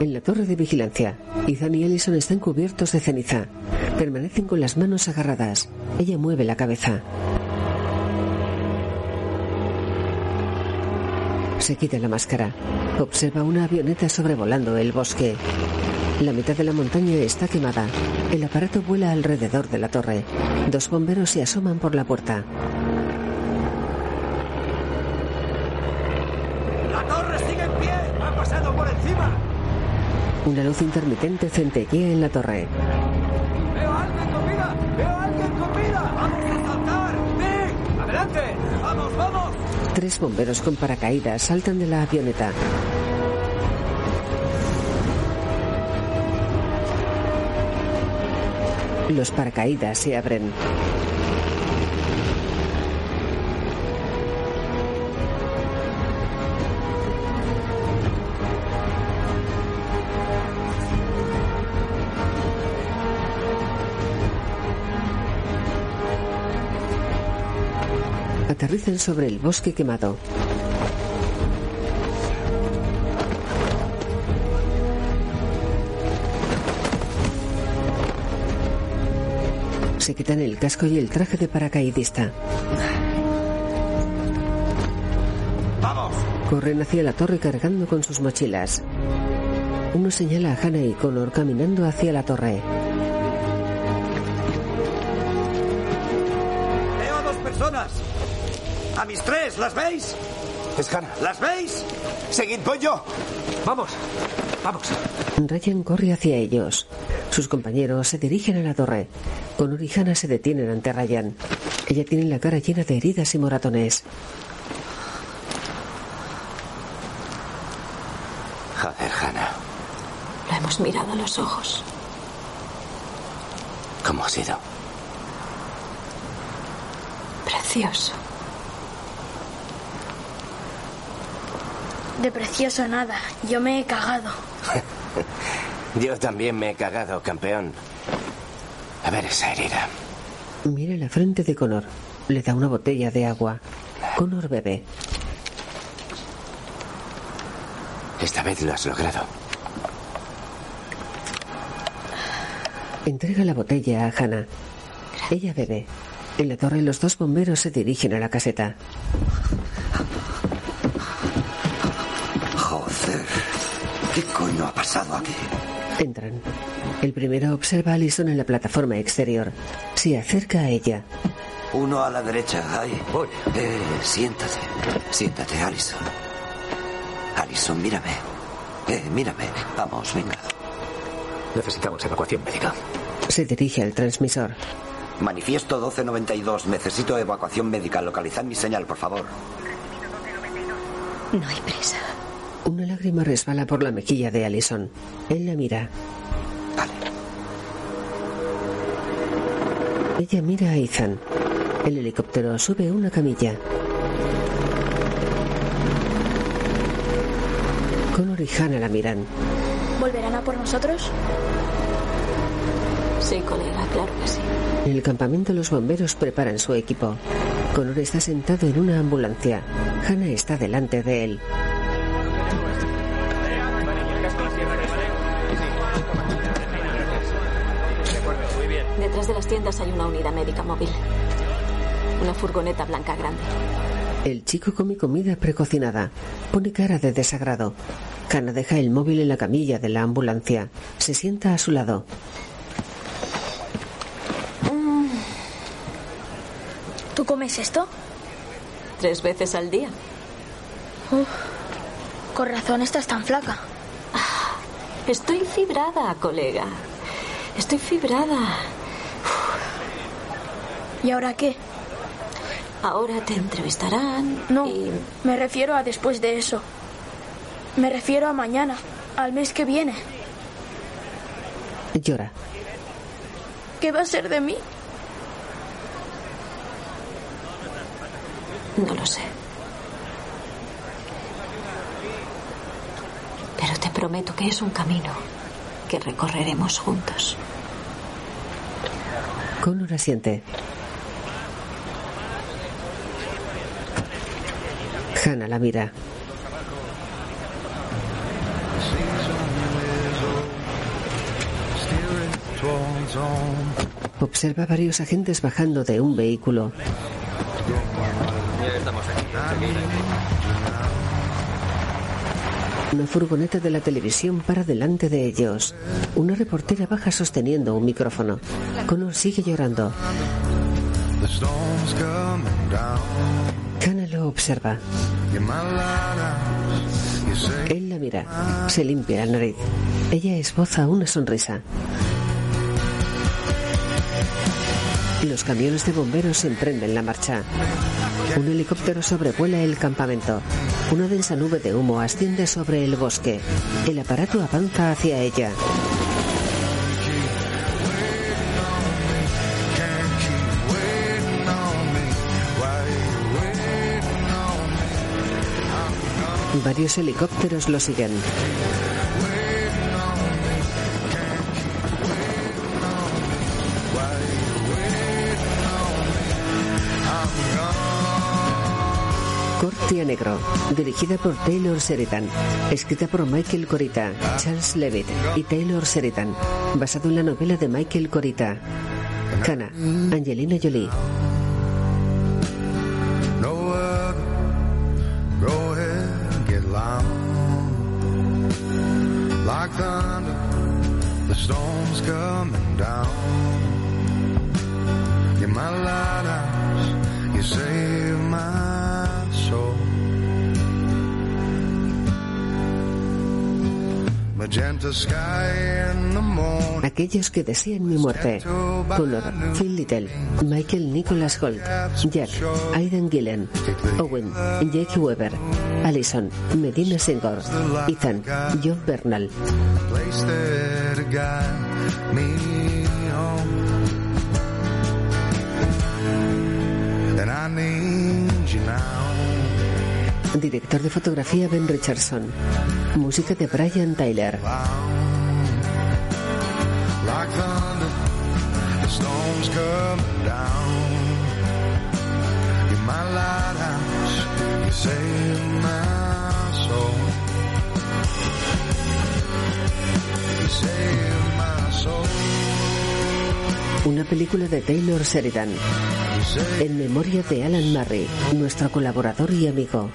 En la torre de vigilancia, Ethan y Ellison están cubiertos de ceniza. Permanecen con las manos agarradas. Ella mueve la cabeza. Se quita la máscara. Observa una avioneta sobrevolando el bosque. La mitad de la montaña está quemada. El aparato vuela alrededor de la torre. Dos bomberos se asoman por la puerta. ¡La torre sigue en pie! ¡Ha pasado por encima! Una luz intermitente centellea en la torre. ¡Veo a alguien con vida! ¡Veo a alguien con vida! ¡Vamos a saltar! ¡Nick! ¡Adelante! ¡Vamos, vamos! Tres bomberos con paracaídas saltan de la avioneta. Los paracaídas se abren. Sobre el bosque quemado. Se quitan el casco y el traje de paracaidista. ¡Vamos! Corren hacia la torre cargando con sus mochilas. Uno señala a Hannah y Connor caminando hacia la torre. A mis tres, ¿las veis? Es Hannah. ¿Las veis? Seguid, voy yo. Vamos. Vamos. Ryan corre hacia ellos. Sus compañeros se dirigen a la torre. Connor y Hannah se detienen ante Ryan. Ella tiene la cara llena de heridas y moratones. Joder, Hannah. Lo hemos mirado a los ojos. ¿Cómo ha sido? Precioso. De precioso nada. Yo me he cagado. Yo también me he cagado, campeón. A ver esa herida. Mira la frente de Connor. Le da una botella de agua. Connor bebe. Esta vez lo has logrado. Entrega la botella a Hannah. Ella bebe. En la torre los dos bomberos se dirigen a la caseta. ¿Qué coño ha pasado aquí? Entran. El primero observa a Allison en la plataforma exterior. Se acerca a ella. Uno a la derecha, ahí. Voy. Eh, siéntate. Siéntate, Alison. Alison, mírame. Eh, mírame. Vamos, venga. Necesitamos evacuación médica. Se dirige al transmisor. Manifiesto 1292. Necesito evacuación médica. Localizad mi señal, por favor. No hay prisa. Una lágrima resbala por la mejilla de Allison. Él la mira. Ella mira a Ethan. El helicóptero sube una camilla. Connor y Hannah la miran. ¿Volverán a por nosotros? Sí, colega, claro que sí. En el campamento los bomberos preparan su equipo. Connor está sentado en una ambulancia. Hannah está delante de él. Tiendas hay una unidad médica móvil. Una furgoneta blanca grande. El chico come comida precocinada. Pone cara de desagrado. Hannah deja el móvil en la camilla de la ambulancia. Se sienta a su lado. Mm. ¿Tú comes esto? Tres veces al día. Uf, con razón estás tan flaca. Estoy fibrada, colega. Estoy fibrada. ¿Y ahora qué? Ahora te entrevistarán. No, me refiero a después de eso. Me refiero a mañana, al mes que viene. Llora. ¿Qué va a ser de mí? No lo sé. Pero te prometo que es un camino que recorreremos juntos. Connor asiente. Hannah la mira. Observa varios agentes bajando de un vehículo. Una furgoneta de la televisión para delante de ellos. Una reportera baja sosteniendo un micrófono. Connor sigue llorando. Observa. Él la mira. Se limpia la nariz. Ella esboza una sonrisa. Los camiones de bomberos emprenden la marcha. Un helicóptero sobrevuela el campamento. Una densa nube de humo asciende sobre el bosque. El aparato avanza hacia ella. Varios helicópteros lo siguen. Corte a negro, dirigida por Taylor Sheridan, escrita por Michael Corita, Charles Levitt y Taylor Sheridan, basado en la novela de Michael Corita. Hannah, Angelina Jolie. Storm's coming down. You're my lighthouse, You save Aquellos que desean mi muerte. Connor, Phil Little, Michael Nicholas Holt, Jack, Aidan Gillen, Owen, Jake Weber, Allison, Medina Sengor, Ethan, John Bernal. And I need. Director de fotografía Ben Richardson. Música de Brian Tyler. Una película de Taylor Sheridan. En memoria de Alan Murray, nuestro colaborador y amigo.